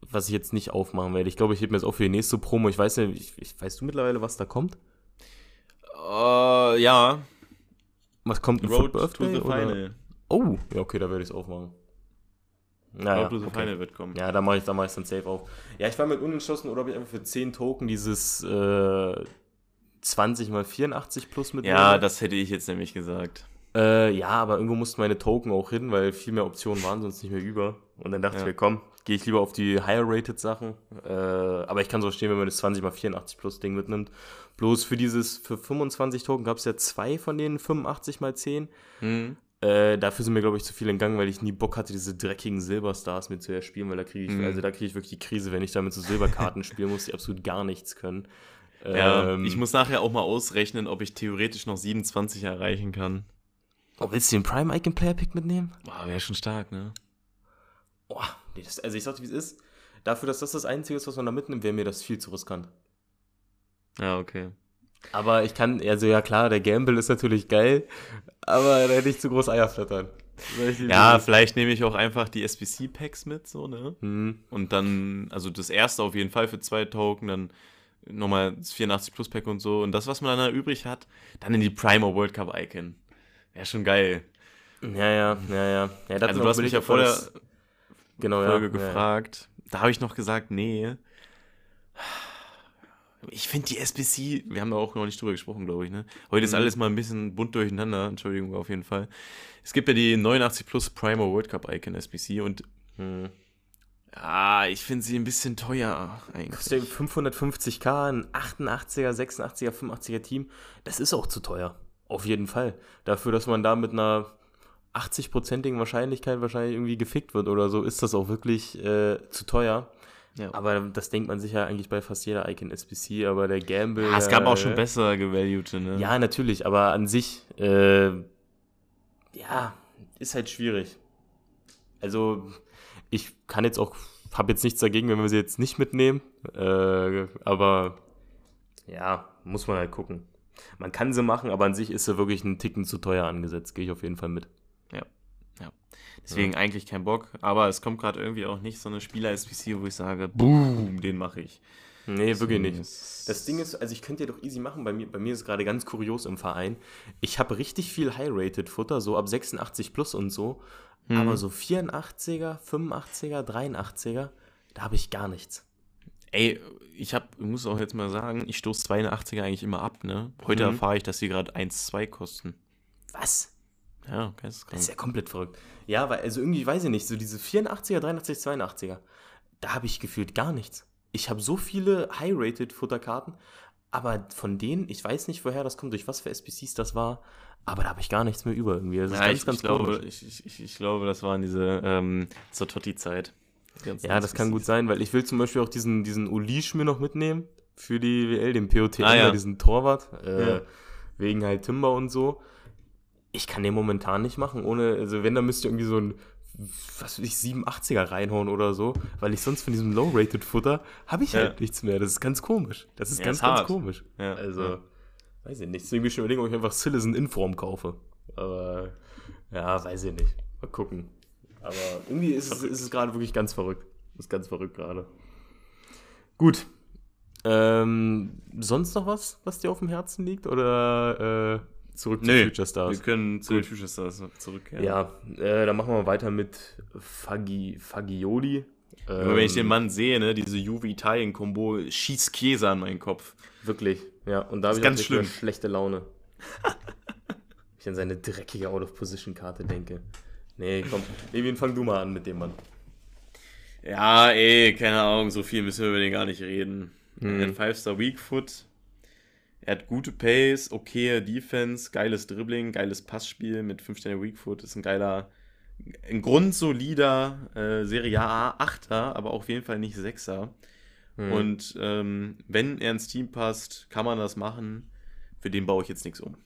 nicht, was ich jetzt nicht aufmachen werde. Ich glaube, ich hebe mir jetzt auch für die nächste Promo. Ich weiß nicht, ich, ich, weißt du mittlerweile, was da kommt? Äh, ja. Was kommt? Road Foot to the Birthday, oder? Final. Oh, ja, okay, da werde ich es aufmachen. Naja, Road to the okay. Final wird kommen. Ja, da mache ich, da mach ich dann safe auf. Ja, ich war mit unentschlossen oder ob ich einfach für 10 Token dieses äh, 20 mal 84 plus mitnehme. Ja, das hätte ich jetzt nämlich gesagt. Äh, ja, aber irgendwo mussten meine Token auch hin, weil viel mehr Optionen waren sonst nicht mehr über. Und dann dachte Ja. ich mir, komm, gehe ich lieber auf die higher-rated Sachen. Äh, aber ich kann so verstehen, wenn man das 20 mal 84 plus Ding mitnimmt. Bloß für dieses, für 25 Token gab es ja zwei von den 85 mal 10. Hm. Äh, dafür sind mir, glaube ich, zu viel entgangen, weil ich nie Bock hatte, diese dreckigen Silberstars mit zu erspielen, weil da kriege ich, Mhm. also da kriege ich wirklich die Krise, wenn ich damit so Silberkarten spielen muss, die absolut gar nichts können. Ja, Ähm, ich muss nachher auch mal ausrechnen, ob ich theoretisch noch 27 erreichen kann. oh, willst du den Prime Icon Player Pick mitnehmen? Boah, wäre schon stark, ne? Oh, nee, das, also ich sagte, wie es ist. Dafür, dass das das Einzige ist, was man da mitnimmt, wäre mir das viel zu riskant. Ja, okay. Aber ich kann, also ja klar, der Gamble ist natürlich geil, aber da hätte ich zu groß Eier flattern. Ja, vielleicht nehme ich auch einfach die SBC-Packs mit, so, ne? Hm. Und dann, also das erste auf jeden Fall für zwei Token, dann nochmal das 84 Plus Pack und so. Und das, was man dann da übrig hat, dann in die Primer World Cup Icon. Wäre schon geil. Ja, ja, ja, ja. ja Also du hast mich ja vor der genau, Folge ja, ja. gefragt. Da habe ich noch gesagt, nee. Ich finde die SBC, wir haben da auch noch nicht drüber gesprochen, glaube ich, ne? Heute ist Mhm. alles mal ein bisschen bunt durcheinander, Entschuldigung auf jeden Fall. Es gibt ja die 89 Plus Primer World Cup Icon SBC und Hm. Ah, ich finde sie ein bisschen teuer eigentlich. Kostet 550k, ein 88er, 86er, 85er Team. Das ist auch zu teuer. Auf jeden Fall. Dafür, dass man da mit einer 80-prozentigen Wahrscheinlichkeit wahrscheinlich irgendwie gefickt wird oder so, ist das auch wirklich äh, zu teuer. Ja. Aber das denkt man sich ja eigentlich bei fast jeder Icon SBC, aber der Gamble. Ah, es gab auch schon äh, besser gevaluete, ne? Ja, natürlich, aber an sich, äh, ja, ist halt schwierig. Also, ich kann jetzt auch, habe jetzt nichts dagegen, wenn wir sie jetzt nicht mitnehmen, äh, aber ja, muss man halt gucken. Man kann sie machen, aber an sich ist sie wirklich einen Ticken zu teuer angesetzt, gehe ich auf jeden Fall mit. Deswegen eigentlich kein Bock. Aber es kommt gerade irgendwie auch nicht so eine Spieler-SBC, wo ich sage, boom, den mache ich. Nee, wirklich nicht. Das Ding ist, also ich könnte ja doch easy machen, bei mir, bei mir ist es gerade ganz kurios im Verein. Ich habe richtig viel High-Rated-Futter, so ab 86 plus und so. Mhm. Aber so 84er, 85er, 83er, da habe ich gar nichts. Ey, ich hab, muss auch jetzt mal sagen, ich stoße 82er eigentlich immer ab, ne? Heute Mhm. erfahre ich, dass sie gerade 1,2 kosten. Was? Ja, Das ist geisteskrank. ja komplett verrückt. Ja, weil, also irgendwie, weiß ich nicht, so diese 84er, 83, 82er, da habe ich gefühlt gar nichts. Ich habe so viele High-Rated-Futterkarten, aber von denen, ich weiß nicht, woher das kommt, durch was für SPCs das war, aber da habe ich gar nichts mehr über irgendwie. Das ist Ja, ganz, ich, ganz ich, glaube, ich, ich, ich, ich glaube, das waren diese ähm, zur Totti-Zeit. Die ganzen Ja, das kann gut sein, weil ich will zum Beispiel auch diesen, diesen Ulish mir noch mitnehmen für die WL, den POTM, Ah, ja. diesen Torwart, äh, Ja. wegen halt Timber und so. Ich kann den momentan nicht machen, ohne, also wenn, dann müsst ihr irgendwie so ein, was weiß ich, 87er reinhauen oder so, weil ich sonst von diesem Low-Rated-Futter habe ich Ja. halt nichts mehr. Das ist ganz komisch. Das ist Ja, ganz, ist ganz komisch. Ja, Also, weiß ich nicht. Deswegen bin ich schon überlegen, ob ich einfach Citizen Inform kaufe. Aber, ja, weiß ich nicht. Mal gucken. Aber irgendwie ist es, ist es gerade wirklich ganz verrückt. Ist ganz verrückt gerade. Gut. Ähm, sonst noch was, was dir auf dem Herzen liegt? Oder äh, zurück Nee, zu Future Stars. Wir können zu den Future Stars zurückkehren. Ja, äh, dann machen wir weiter mit Fagi, Fagioli. Aber wenn ich den Ähm, Mann sehe, ne, diese Juve-Italien-Kombo, schießt Käse an meinen Kopf. Wirklich, ja. Und da habe ist ich ganz schlimm. schlechte Laune. Wenn ich an seine dreckige Out-of-Position-Karte denke. Nee, komm, Levin, fang du mal an mit dem Mann. Ja, ey, keine Ahnung, so viel müssen wir über den gar nicht reden. Mhm. 5-Star Weak Foot. Er hat gute Pace, okaye Defense, geiles Dribbling, geiles Passspiel mit 5 Sterne Weak Foot. Ist ein geiler, ein grundsolider äh, Serie A 8er, aber auf jeden Fall nicht 6er. Mhm. Und ähm, wenn er ins Team passt, kann man das machen. Für den baue ich jetzt nichts um.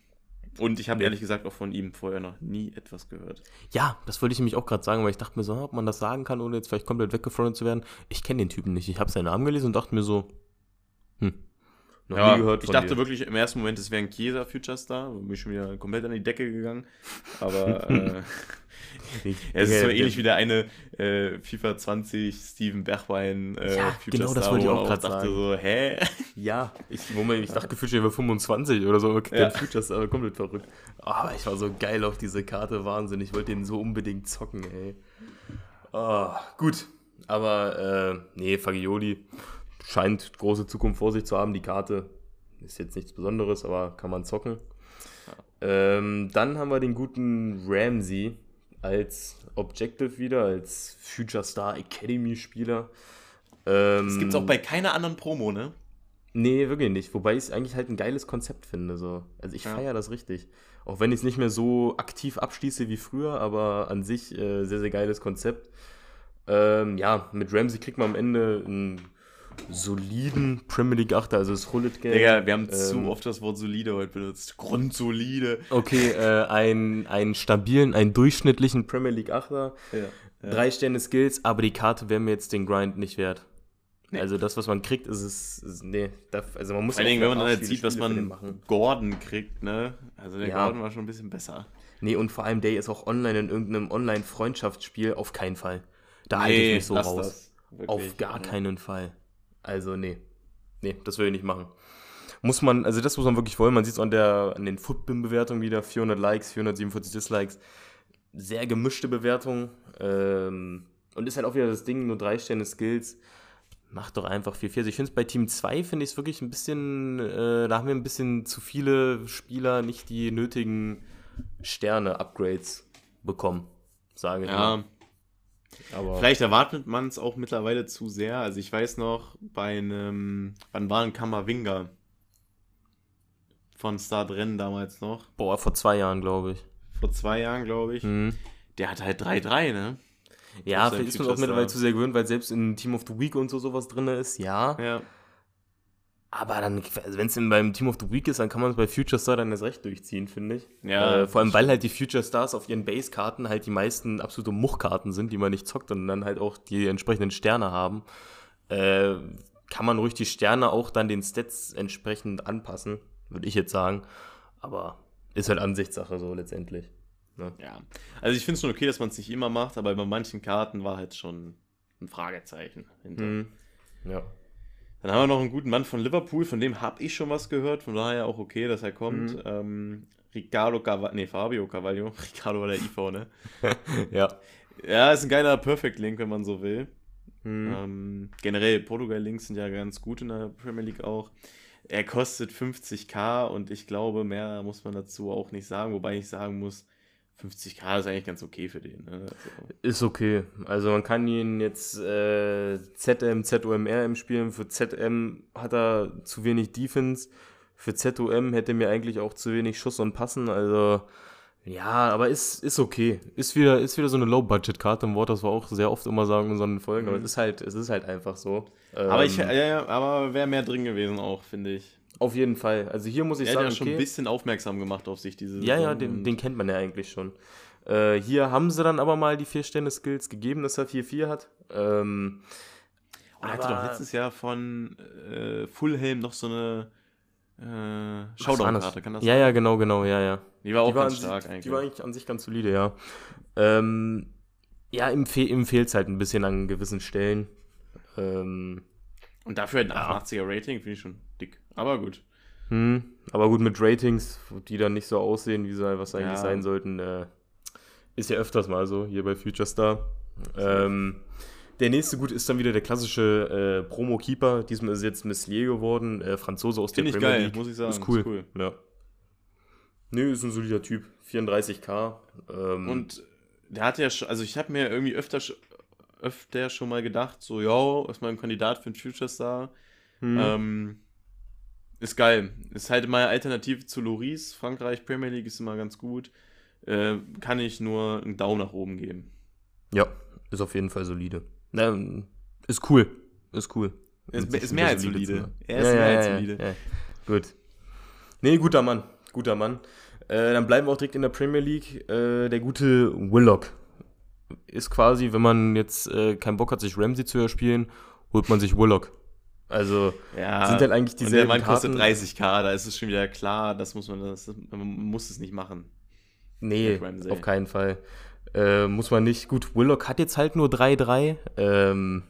Und ich habe ehrlich gesagt auch von ihm vorher noch nie etwas gehört. Ja, das wollte ich nämlich auch gerade sagen, weil ich dachte mir so, ob man das sagen kann, ohne jetzt vielleicht komplett weggefrontet zu werden. Ich kenne den Typen nicht. Ich habe seinen Namen gelesen und dachte mir so, hm, noch nie gehört ich dachte dir. wirklich im ersten Moment, es wäre ein Chiesa Future Star. Bin ich schon wieder komplett an die Decke gegangen. Aber äh, es ist so ähnlich wie der eine äh, FIFA 20 Steven Bergwein äh, Ja, Future genau, das Star, wollte ich auch dachte sagen. so, hä? Ja, ich, Moment, ich dachte gefühlt, ich wäre 25 oder so. Okay, Ja. der Futures, aber komplett verrückt. Aber ich war so geil auf diese Karte, Wahnsinn. Ich wollte den so unbedingt zocken, ey. Ah, gut, aber äh, nee, Fagioli scheint große Zukunft vor sich zu haben. Die Karte ist jetzt nichts Besonderes, aber kann man zocken. Ähm, dann haben wir den guten Ramsey als Objective wieder, als Future Star Academy Spieler. Ähm, Das gibt's auch bei keiner anderen Promo, ne? Nee, wirklich nicht. Wobei ich es eigentlich halt ein geiles Konzept finde. So. Also ich Ja. feiere das richtig. Auch wenn ich es nicht mehr so aktiv abschließe wie früher, aber an sich äh, sehr, sehr geiles Konzept. Ähm, ja, mit Ramsey kriegt man am Ende einen soliden Premier League Achter, also das Hullet Game. Digga, wir haben Ähm, zu oft das Wort solide heute benutzt. Grundsolide. Okay, äh, einen, einen stabilen, einen durchschnittlichen Premier League Achter. Ja. Drei Sterne Skills, aber die Karte wäre mir jetzt den Grind nicht wert. Nee. Also das, was man kriegt, ist es. Ist, nee, da, also man muss Vor allen Dingen, wenn man dann sieht, was man. Gordon kriegt, ne? Also der Ja. Gordon war schon ein bisschen besser. Nee, und vor allem, der ist auch online in irgendeinem Online-Freundschaftsspiel auf keinen Fall. Da halte ich mich so raus. das. Wirklich. Auf gar keinen Fall. Also, nee. Nee, das will ich nicht machen. Muss man, also das muss man wirklich wollen. Man sieht es an, der, an den Footbin-Bewertungen wieder. 400 Likes, 447 Dislikes. Sehr gemischte Bewertung. Ähm, und ist halt auch wieder das Ding, nur drei Sterne Skills. Macht doch einfach 4-4. Also ich finde es bei Team 2, finde ich es wirklich ein bisschen, äh, da haben wir ein bisschen zu viele Spieler nicht die nötigen Sterne-Upgrades bekommen. Sage ich Ja, mal. Aber vielleicht erwartet man es auch mittlerweile zu sehr. Also ich weiß noch, bei einem, wann war ein Kammerwinger? Von Stardrennen damals noch. boah, vor zwei Jahren, glaube ich. Vor zwei Jahren, glaube ich. Mhm. Der hat halt 3-3, ne? Ja, vielleicht ist man auch mittlerweile zu sehr gewöhnt, weil selbst in Team of the Week und so sowas drin ist, ja. Ja. Aber dann, wenn es beim Team of the Week ist, dann kann man es bei Future Star dann erst recht durchziehen, finde ich. Ja, äh, vor allem, weil halt die Future Stars auf ihren Base-Karten halt die meisten absolute Muchkarten sind, die man nicht zockt und dann halt auch die entsprechenden Sterne haben. Äh, kann man ruhig die Sterne auch dann den Stats entsprechend anpassen, würde ich jetzt sagen. Aber ist halt Ansichtssache so letztendlich. Ne? Ja. Also ich finde es schon okay, dass man es nicht immer macht, aber bei manchen Karten war halt schon ein Fragezeichen hinter. Mhm. Ja. Dann haben wir noch einen guten Mann von Liverpool, von dem habe ich schon was gehört, von daher auch okay, dass er kommt. Mhm. Ähm, Ricardo Carvalho, nee, Fabio Carvalho. Ricardo war der IV, ne? ja. Ja, ist ein geiler Perfect Link, wenn man so will. Mhm. Ähm, generell, Portugal-Links sind ja ganz gut in der Premier League auch. Er kostet 50k und ich glaube, mehr muss man dazu auch nicht sagen, wobei ich sagen muss, 50k ist eigentlich ganz okay für den. Ne? Also, Ist okay. Also man kann ihn jetzt äh, ZM, ZOMRM spielen. Für ZM hat er zu wenig Defense. Für ZOM hätte mir eigentlich auch zu wenig Schuss und Passen. Also ja, aber ist, ist okay. Ist wieder, ist wieder so eine Low-Budget-Karte im Wort, das wir auch sehr oft immer sagen in so einen Folgen. Aber Mhm. es ist halt, es ist halt einfach so. aber ich, Ähm, ja, ja, aber wäre mehr drin gewesen auch, finde ich. Auf jeden Fall. Also hier muss ich Er hat sagen, ja schon okay. ein bisschen aufmerksam gemacht auf sich diese Ja, ja, den, den kennt man ja eigentlich schon. Äh, hier haben sie dann aber mal die 4-Sterne-Skills gegeben, dass er 4-4 hat. Ähm, Und er hatte doch letztes Jahr von äh, Fulham noch so eine äh, Showdown-Karte, kann das Ja, ja, genau, genau, ja, ja. Die war auch die war, ganz an stark sich, eigentlich. die war eigentlich an sich ganz solide, ja. Ähm, ja, ihm, fe ihm fehlt es halt ein bisschen an gewissen Stellen. Ähm, und dafür halt ein Ja. 88er Rating, finde ich schon. Aber gut. Hm, aber gut, mit Ratings, die dann nicht so aussehen, wie sie was eigentlich Ja. sein sollten, äh, ist ja öfters mal so hier bei Future Star. Ähm, der nächste gut ist dann wieder der klassische äh, Promo-Keeper. Diesmal ist jetzt Messier geworden, äh, Franzose aus Finde der ich Premier geil, League. muss ich sagen. Ist cool. Ist cool. Ja. Nö, ist ein solider Typ. 34k. Ähm, Und der hat ja schon, also ich habe mir irgendwie öfter, öfter schon mal gedacht, so, ja, ist mal ein Kandidat für einen Future Star. hm, Ähm, ist geil. Ist halt mal Alternative zu Loris. Frankreich Premier League ist immer ganz gut. Äh, kann ich nur einen Daumen nach oben geben. ja, ist auf jeden Fall solide. Ähm, ist cool. Ist cool. Ist, ist mehr als solide. Er ist Ja, mehr ja, als solide. Ja. Gut. Nee, guter Mann. Guter Mann. Äh, dann bleiben wir auch direkt in der Premier League. Äh, der gute Willock ist quasi, wenn man jetzt äh, keinen Bock hat, sich Ramsey zu erspielen, holt man sich Willock. Also Ja, sind halt eigentlich und der dieselben Mann kostet Karten. 30k, da ist es schon wieder klar, das muss man, das, man muss es nicht machen. Nee, auf keinen Fall. Äh, muss man nicht. Gut, Willock hat jetzt halt nur 3-3. Ähm,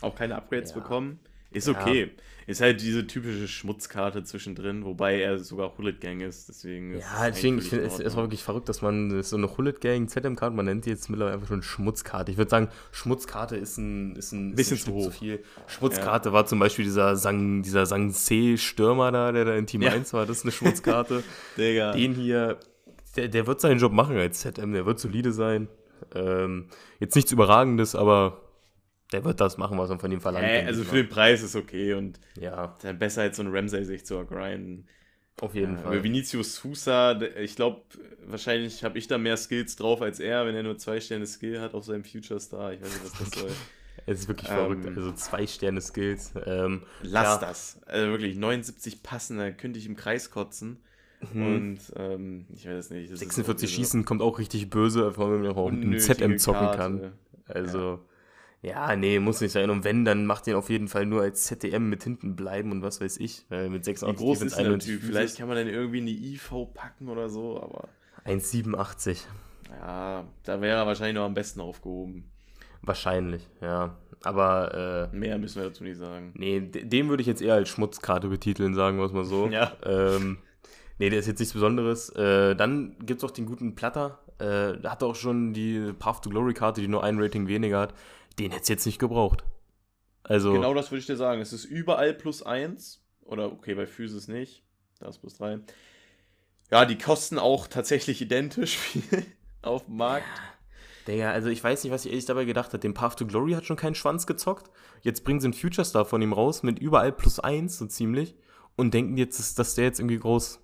Auch keine Upgrades Ja. bekommen. Ist Ja. okay. Ist halt diese typische Schmutzkarte zwischendrin, wobei er sogar Hullet Gang ist, deswegen ist ja, deswegen, ich finde, es, es war wirklich verrückt, dass man so eine Hullet Gang ZM-Karte, man nennt die jetzt mittlerweile einfach schon Schmutzkarte. Ich würde sagen, Schmutzkarte ist ein, ist ein Bisschen ist zu ein Stück hoch. viel. Schmutzkarte war zum Beispiel dieser Sang, dieser Sang C-Stürmer da, der da in Team Ja. 1 war, das ist eine Schmutzkarte. Digga. Den hier, der, der wird seinen Job machen als ZM, der wird solide sein. Ähm, jetzt nichts Überragendes, aber der wird das machen, was man von ihm verlangt. Äh, also für den Preis ist okay und Ja, dann besser als so ein Ramsey sich zu grinden. auf jeden Äh, Fall. Vinicius Sousa, ich glaube, wahrscheinlich habe ich da mehr Skills drauf als er, wenn er nur zwei Sterne Skill hat auf seinem Future Star. Ich weiß nicht, was das soll. Es ist wirklich Ähm, verrückt. Also zwei Sterne Skills. Ähm, Lass Ja. das. Also wirklich, 79 passen, da könnte ich im Kreis kotzen. Mhm. Und ähm, ich weiß es nicht. das ist 46 irgendwie so Schießen kommt auch richtig böse, vor allem wenn man auch unnötige ZM zocken kann. Also, ja. Nee, muss nicht sein. Und wenn, dann macht den auf jeden Fall nur als ZDM mit hinten bleiben und was weiß ich. Weil mit Wie 86 groß ist der 91 Typ? Füße. Vielleicht kann man den irgendwie in die IV packen oder so, aber 1,87. ja, da wäre er wahrscheinlich noch am besten aufgehoben. Wahrscheinlich, ja. Aber, äh, Mehr müssen wir dazu nicht sagen. nee, de- den würde ich jetzt eher als Schmutzkarte betiteln, sagen wir es mal so. Ja. Ähm, nee, der ist jetzt nichts Besonderes. Äh, dann gibt es auch den guten Platter. Äh, der hat auch schon die Path to Glory Karte, die nur ein Rating weniger hat. Den hätte es jetzt nicht gebraucht. Also, Genau das würde ich dir sagen. Es ist überall plus 1. Oder okay, bei Physis nicht. Da ist plus 3. Ja, die kosten auch tatsächlich identisch viel auf dem Markt. Digga, also ich weiß nicht, was ich ehrlich dabei gedacht hat. Den Path to Glory hat schon keinen Schwanz gezockt. Jetzt bringen sie einen Future Star von ihm raus mit überall plus eins, so ziemlich. Und denken jetzt, dass, der jetzt irgendwie groß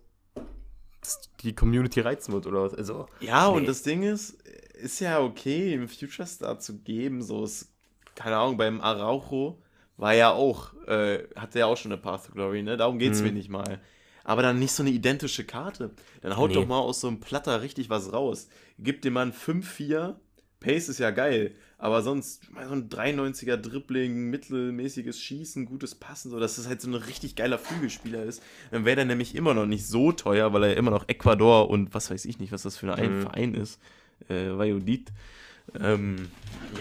die Community reizen wird oder was. Also, Ja, und Nee. das Ding ist, ist ja okay, einen Future Star zu geben. So ist, keine Ahnung, beim Araujo war ja auch, äh, hatte ja auch schon eine Path to Glory, ne? Darum geht's Mhm. mir nicht mal. Aber dann nicht so eine identische Karte. Dann haut Nee. doch mal aus so einem Platter richtig was raus. Gib dem Mann 5-4. Pace ist ja geil. Aber sonst mal so ein 93er Dribbling, mittelmäßiges Schießen, gutes Passen, so dass das halt so ein richtig geiler Flügelspieler ist. Dann wäre der nämlich immer noch nicht so teuer, weil er immer noch Ecuador und was weiß ich nicht, was das für ein Mhm. Verein ist. Äh, Valladolid. Ähm,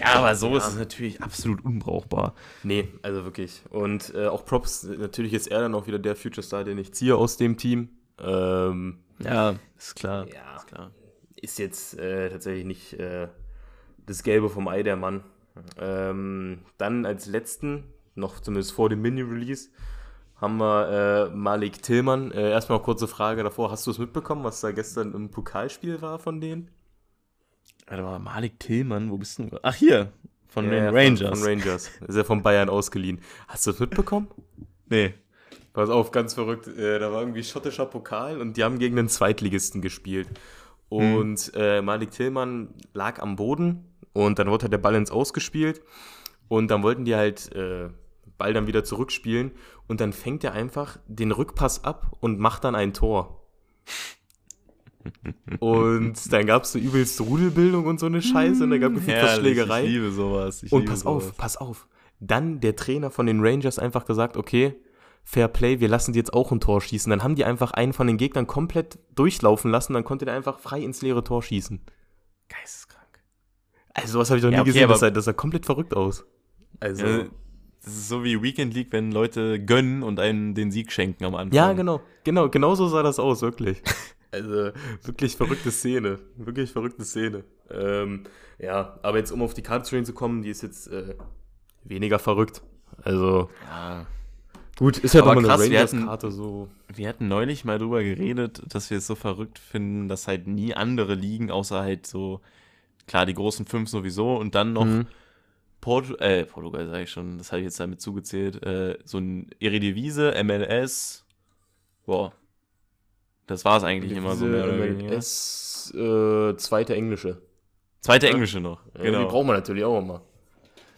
ja, aber so Ja. ist es natürlich absolut unbrauchbar. nee, also wirklich. Und äh, auch Props, natürlich ist er dann auch wieder der Future Star, den ich ziehe aus dem Team. Ähm, Ja, ist klar. Ja. Ist klar. ist jetzt äh, tatsächlich nicht äh, das Gelbe vom Ei der Mann. Ähm, dann als letzten, noch zumindest vor dem Mini-Release, haben wir äh, Malik Tillmann. Äh, erstmal kurze Frage davor. Hast du es mitbekommen, was da gestern im Pokalspiel war von denen? Warte mal, Malik Tillmann, wo bist du? Ach, hier. Von Ja, den Rangers. Von, Rangers. Ist ja von Bayern ausgeliehen. Hast du es mitbekommen? nee. Pass auf, ganz verrückt. Äh, da war irgendwie schottischer Pokal und die haben gegen den Zweitligisten gespielt. Und äh, Malik Tillmann lag am Boden und dann wurde halt der Ball ins Ausgespielt und dann wollten die halt äh, Ball dann wieder zurückspielen und dann fängt er einfach den Rückpass ab und macht dann ein Tor. Und dann gab es so übelst Rudelbildung und so eine Scheiße und da gab es Schlägerei. Ich liebe sowas. Ich Und liebe pass sowas. auf, pass auf. Dann der Trainer von den Rangers einfach gesagt, okay, Fair Play, wir lassen die jetzt auch ein Tor schießen. Dann haben die einfach einen von den Gegnern komplett durchlaufen lassen, dann konnte der einfach frei ins leere Tor schießen. Geisteskrank. Also sowas habe ich noch Ja, nie okay, gesehen, das sah, das sah komplett verrückt aus. Also, Ja, Das ist so wie Weekend League, wenn Leute gönnen und einen den Sieg schenken am Anfang. Ja, genau. Genau, genau so sah das aus, wirklich. Also, wirklich verrückte Szene. Wirklich verrückte Szene. Ähm, ja, aber jetzt, um auf die Karte Train zu kommen, die ist jetzt äh, weniger verrückt. Also, Ja. gut, ist ja Aber doch mal eine Rangers-Karte so. Wir hatten neulich mal drüber geredet, dass wir es so verrückt finden, dass halt nie andere liegen, außer halt so, klar, die großen fünf sowieso und dann noch Mhm. Portu äh, Portugal sage ich schon, das habe ich jetzt damit zugezählt, äh, so ein Eredivisie, MLS, boah, das war es eigentlich immer so mehr oder weniger. MLS, äh, zweite englische. Zweite Ja. englische noch, Ja, genau. Die braucht man natürlich auch immer.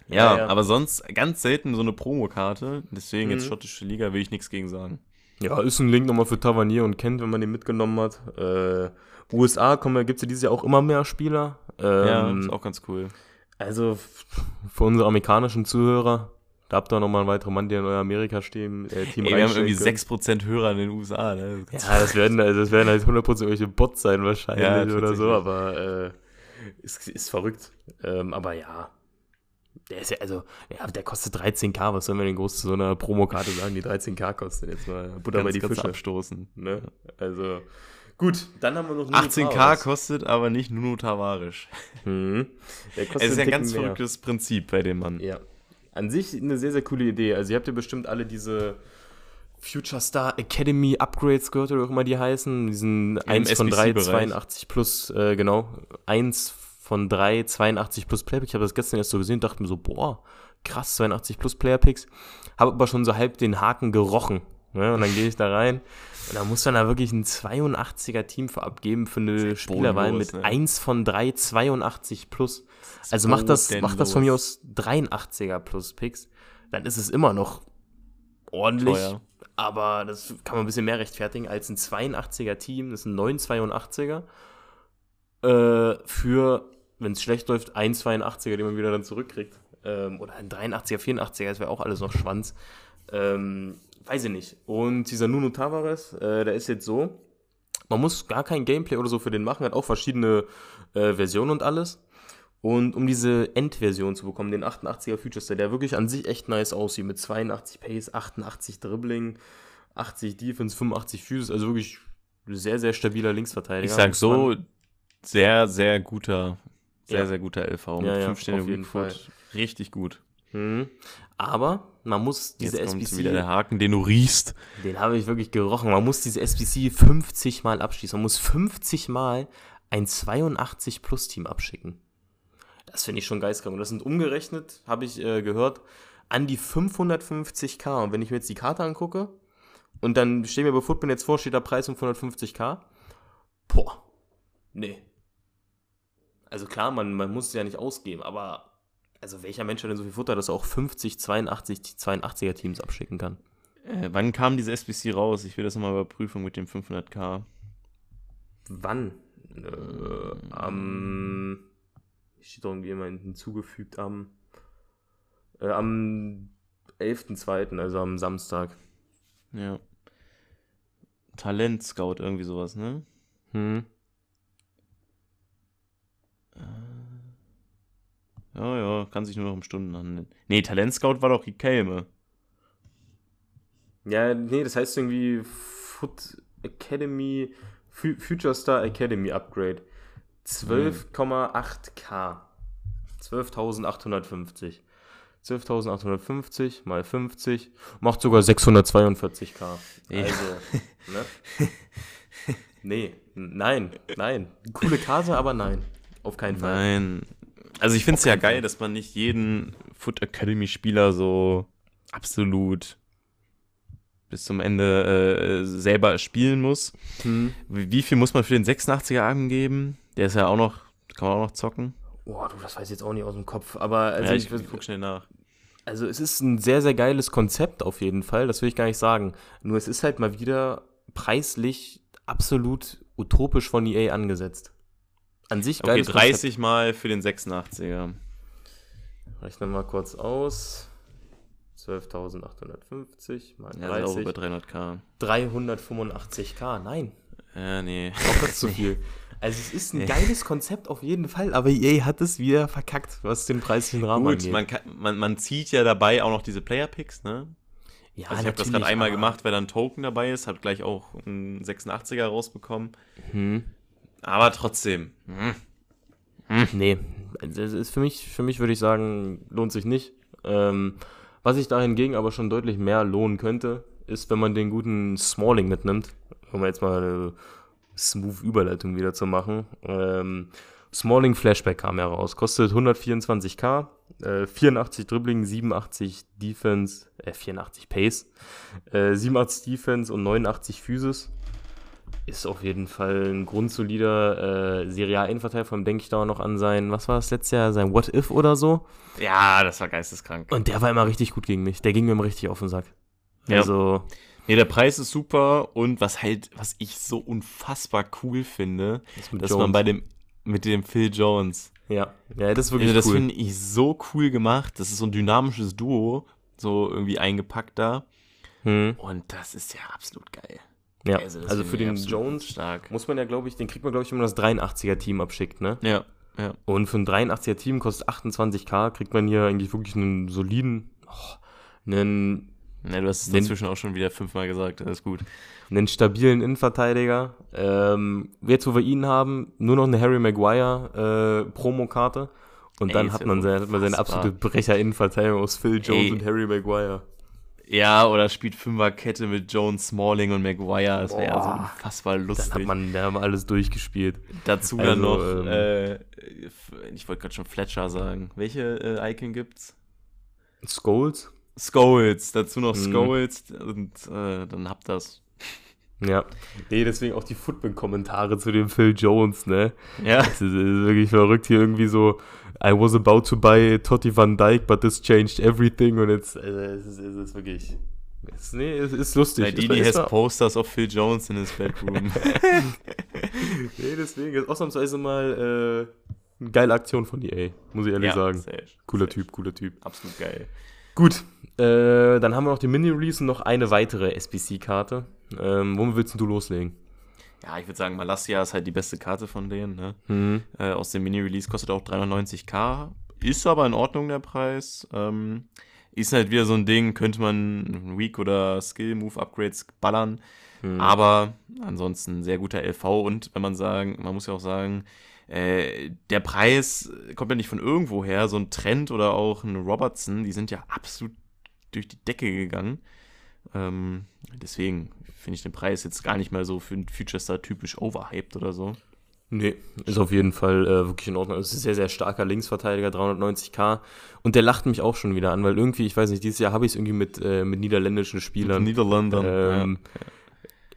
ja, Ja, ja. aber sonst ganz selten so eine Promokarte, deswegen jetzt Mhm. schottische Liga will ich nichts gegen sagen. Ja, ist ein Link nochmal für Tavernier und Kent, wenn man den mitgenommen hat. Äh, USA gibt es ja dieses Jahr auch immer mehr Spieler. ja, Ähm, ist auch ganz cool. Also für unsere amerikanischen Zuhörer, da habt ihr nochmal einen weiteren Mann, der in euer Amerika stehen, äh, Team Ey, wir haben irgendwie könnt. 6% Hörer in den USA, ne? Ja, das werden, also das werden halt 100% irgendwelche Bots sein wahrscheinlich Ja, oder so, aber äh, ist, ist verrückt. Ähm, aber ja, der ist ja, also, ja, der kostet 13k, was sollen wir denn groß zu so einer Promokarte sagen, die 13k kostet? Jetzt mal Butter bei die Fische. abstoßen. Ne? Also, gut, dann haben wir noch Nuno 18k Tavares. kostet aber nicht Nuno. Der kostet Es ist ein ganz mehr. verrücktes Prinzip bei dem Mann. Ja. An sich eine sehr, sehr coole Idee. Also ihr habt ja bestimmt alle diese Future Star Academy Upgrades gehört oder auch immer die heißen. Diesen 1 von 3, SBC-Bereich. 82 plus, äh, genau. 1 von 3, 82 plus Playpick. Ich habe das gestern erst so gesehen und dachte mir so, boah, krass, 82 plus Playerpicks. Habe aber schon so halb den Haken gerochen. Ne? Und dann gehe ich da rein und da muss man da wirklich ein 82er Team für abgeben für eine Spielerwahl mit ne? 1 von 3, 82 plus. Also macht das, macht das von mir aus 83er plus Picks. Dann ist es immer noch ordentlich. Teuer. Aber das kann man ein bisschen mehr rechtfertigen als ein 82er Team. Das ist ein 982er. Äh, für, wenn es schlecht läuft, ein 82er, den man wieder dann zurückkriegt. Ähm, oder ein 83er, 84er, das wäre auch alles noch Schwanz. Ähm, weiß ich nicht. Und dieser Nuno Tavares, äh, der ist jetzt so, man muss gar kein Gameplay oder so für den machen, hat auch verschiedene äh, Versionen und alles. Und um diese Endversion zu bekommen, den 88er Future der wirklich an sich echt nice aussieht, mit 82 Pace, 88 Dribbling, 80 Defense, 85 Physis, also wirklich sehr, sehr stabiler Linksverteidiger. Ich sag so, sehr, sehr guter, sehr, Ja. sehr guter LV. Ja, mit ja, 5 Sterne auf jeden Weakfoot. Richtig gut. Mhm. Aber man muss diese Jetzt kommt SBC, wieder der Haken, den du riechst. den habe ich wirklich gerochen, man muss diese SBC 50 Mal abschließen. Man muss 50 Mal ein 82 Plus Team abschicken. Das finde ich schon geistkrank. Und das sind umgerechnet, habe ich äh, gehört, an die 550k. Und wenn ich mir jetzt die Karte angucke und dann stehen wir bei Football jetzt vor, steht der Preis um 550k. Boah, nee. Also klar, man, man muss es ja nicht ausgeben, aber also welcher Mensch hat denn so viel Futter, dass er auch 50, 82, 82er Teams abschicken kann? Äh, wann kam diese SBC raus? Ich will das nochmal überprüfen mit dem 500k. Wann? Äh, am. Steht doch irgendwie immer hinzugefügt am. Äh, am 11.02., also am Samstag. Ja. Talent Scout, irgendwie sowas, ne? Hm. Ja, ja, kann sich nur noch um Stunden handeln. Nee, Talent Scout war doch Kelme. Ja, nee, das heißt irgendwie Foot Academy, Fu- Future Star Academy Upgrade. 12,8k. 12.850. 12.850 mal 50 macht sogar 642k. Ja. Also, ne? Nee, nein, nein. Coole Karte, aber nein. Auf keinen Fall. Nein. Also ich finde es ja geil, dass man nicht jeden Foot Academy Spieler so absolut bis zum Ende äh, selber spielen muss. Hm. Wie wie viel muss man für den 86er angeben? Der ist ja auch noch, kann man auch noch zocken. Boah, du, das weiß ich jetzt auch nicht aus dem Kopf. Aber also, ja, ich, ich, guck schnell nach. also es ist ein sehr, sehr geiles Konzept auf jeden Fall. Das will ich gar nicht sagen. Nur es ist halt mal wieder preislich absolut utopisch von EA angesetzt. An sich Okay, geiles 30 mal für den 86er. Konzept. Rechnen wir mal kurz aus. 12.850 mal Ja, ist auch 30. über 300k. 385k. Nein, Ja, nee. auch das zu viel. Also es ist ein geiles Konzept auf jeden Fall, aber EA hat es wieder verkackt, was den preislichen Rahmen Gut, angeht. man, kann, man, man zieht ja dabei auch noch diese Player-Picks, ne? ja, Also ich habe das gerade einmal gemacht, weil da ein Token dabei ist, hat gleich auch einen 86er rausbekommen. Hm. Aber trotzdem. Hm. Nee, also es ist für mich, für mich würde ich sagen, lohnt sich nicht. Ähm, was sich da hingegen aber schon deutlich mehr lohnen könnte, ist, wenn man den guten Smalling mitnimmt, um jetzt mal eine smooth Überleitung wieder zu machen. Ähm, Smalling Flashback kam heraus, kostet 124k, äh, 84 Dribbling, 87 Defense, äh, 84 Pace, äh, 87 Defense und 89 Physis. Ist auf jeden Fall ein grundsolider äh, Serie A-Innenverteidiger, vor allem denke ich da auch noch an sein, was war das letztes Jahr, sein What If oder so. Ja, das war geisteskrank. Und der war immer richtig gut gegen mich. Der ging mir immer richtig auf den Sack. Ja. Also, Nee, der Preis ist super und was halt, was ich so unfassbar cool finde, das dass Jones. man bei dem, mit dem Phil Jones, ja. ja, das ist wirklich also das cool. finde ich so cool gemacht. Das ist so ein dynamisches Duo, so irgendwie eingepackt da. Hm. Und das ist ja absolut geil. Ja, Also das also für den Jones stark. muss man ja, glaube ich, den kriegt man, glaube ich, wenn man das 83er-Team abschickt, ne? Ja, ja. Und für ein 83er-Team kostet 28k, kriegt man hier eigentlich wirklich einen soliden, oh, einen, Ne, du hast es inzwischen auch schon wieder fünfmal gesagt, das ist gut. einen stabilen Innenverteidiger. Ähm, jetzt, wo wir ihn haben, nur noch eine Harry Maguire äh, Promokarte. Und Ey, dann hat ja man, seine, hat man seine absolute Brecher-Innenverteidigung aus Phil Jones Ey. und Harry Maguire. Ja, oder spielt Fünferkette mit Jones, Smalling und Maguire. Das wäre ja so unfassbar Dann lustig. hat man, da haben wir alles durchgespielt. Dazu Also, dann noch, ähm, äh, ich wollte gerade schon Fletcher sagen. Welche äh, Icon gibt's? Skulls? Skulls, dazu noch Mhm. Skulls und äh, dann habt das. Ja. Nee, deswegen auch die Football-Kommentare zu dem Phil Jones, ne? Ja. Das ist, ist wirklich verrückt hier irgendwie so. I was about to buy Totti Van Dyke, but this changed everything. Und jetzt, also, es ist, es ist wirklich. Es, nee, es ist lustig. Ist- has posters of Phil Jones in his bedroom. Nee, deswegen ist ausnahmsweise mal äh, eine geile Aktion von EA, muss ich ehrlich sagen. Sehr, Cooler sehr, Typ, cooler Typ. Absolut geil. Gut, äh, dann haben wir noch die Mini-Release und noch eine weitere SBC-Karte. Ähm, womit willst du loslegen? Ja, ich würde sagen, Malassia ist halt die beste Karte von denen. Ne? Mhm. Äh, aus dem Mini-Release kostet auch 390k. Ist aber in Ordnung der Preis. Ähm, ist halt wieder so ein Ding, könnte man Weak- oder Skill-Move-Upgrades ballern. Mhm. Aber ansonsten sehr guter LV und wenn man sagen, man muss ja auch sagen, äh, der Preis kommt ja nicht von irgendwo her. So ein Trend oder auch ein Robertson, die sind ja absolut durch die Decke gegangen. Ähm, deswegen finde ich den Preis jetzt gar nicht mal so für einen Future Star typisch overhyped oder so. Nee, ist auf jeden Fall äh, wirklich in Ordnung. Es ist ein sehr, sehr starker Linksverteidiger, 390k. Und der lacht mich auch schon wieder an, weil irgendwie, ich weiß nicht, dieses Jahr habe ich es irgendwie mit, äh, mit niederländischen Spielern. Niederländern. Ähm,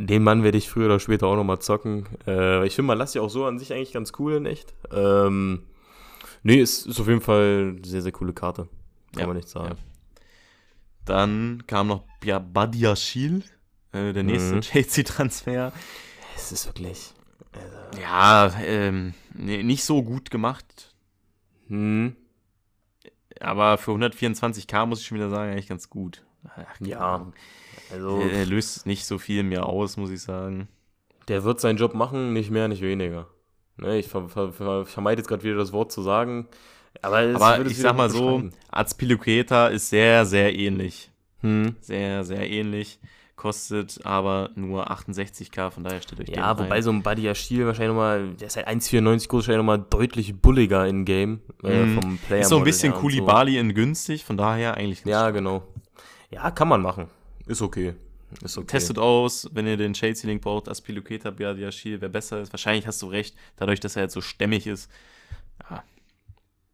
Den Mann werde ich früher oder später auch nochmal zocken. Äh, ich finde, man lässt ja auch so an sich eigentlich ganz cool in echt. Ähm, nee, ist, ist auf jeden Fall eine sehr, sehr coole Karte. Kann Ja, man nicht sagen. Dann kam noch ja, Badiashil, äh, der nächste Mhm. Chelsea-Transfer. Es ist wirklich. Also, Ja, ähm, nee, nicht so gut gemacht. hm, Aber für 124k muss ich schon wieder sagen, eigentlich ganz gut. Ach, Ja, Ahnung. Also Er, er löst nicht so viel mehr aus, muss ich sagen. der wird seinen Job machen, nicht mehr, nicht weniger. Ne, ich ver ver ver vermeide jetzt gerade wieder das Wort zu sagen. Aber, es Aber ich sag mal so. Azpilicueta ist sehr, sehr ähnlich. Hm. Sehr, sehr ähnlich. Kostet aber nur 68k, von daher stellt euch Ja, wobei so ein Buddy Ashil wahrscheinlich nochmal, der ist halt 1,94 groß, wahrscheinlich nochmal deutlich bulliger in Game äh, Mhm. vom Player. Ist so ein bisschen und so. Kulibali in günstig, von daher eigentlich nicht Ja, genau. Ja, kann man machen. Ist okay. Ist okay. Testet aus, wenn ihr den Chelsea-Link braucht, Aspiluketa, Biadiashil, wer besser ist. Wahrscheinlich hast du recht, dadurch, dass er jetzt so stämmig ist. Ja,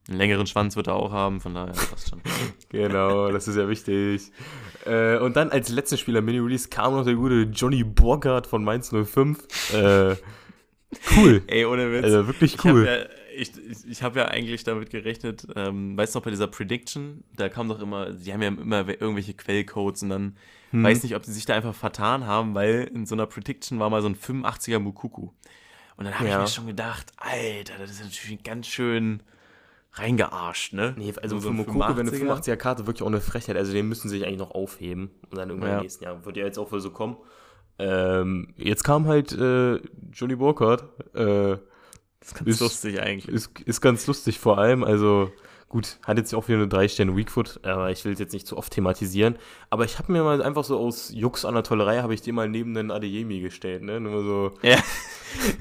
einen längeren Schwanz wird er auch haben, von daher passt schon. Genau, das ist ja wichtig. Äh, und dann als letzter Spieler Mini-Release kam noch der gute Johnny Borgard von Mainz 05. Äh, cool. Ey, ohne Witz. Also wirklich Ich cool. habe ja, ich, ich, ich hab ja eigentlich damit gerechnet, ähm, weißt du noch, bei dieser Prediction, da kam doch immer, die haben ja immer irgendwelche Quellcodes und dann Hm. weiß nicht, ob die sich da einfach vertan haben, weil in so einer Prediction war mal so ein 85er Mukuku. Und dann habe Ja. ich mir schon gedacht, Alter, das ist natürlich ganz schön reingearscht, ne? Nee, also So für Mokoko wäre eine 85er. 85er-Karte wirklich auch eine Frechheit. Also den müssen sie sich eigentlich noch aufheben. Und dann irgendwann Ja. im nächsten Jahr wird ja jetzt auch wohl so kommen. Ähm, jetzt kam halt äh, Johnny Burkhardt. Äh, Das ist ganz Ist- lustig eigentlich. Ist, ist ganz lustig, vor allem, also gut, hat jetzt auch wieder eine 3 Sterne Weakfoot, aber ich will es jetzt nicht zu oft thematisieren. Aber ich habe mir mal einfach so aus Jux an der Tollerei, habe ich den mal neben den Adeyemi gestellt, ne? Nur so, ja.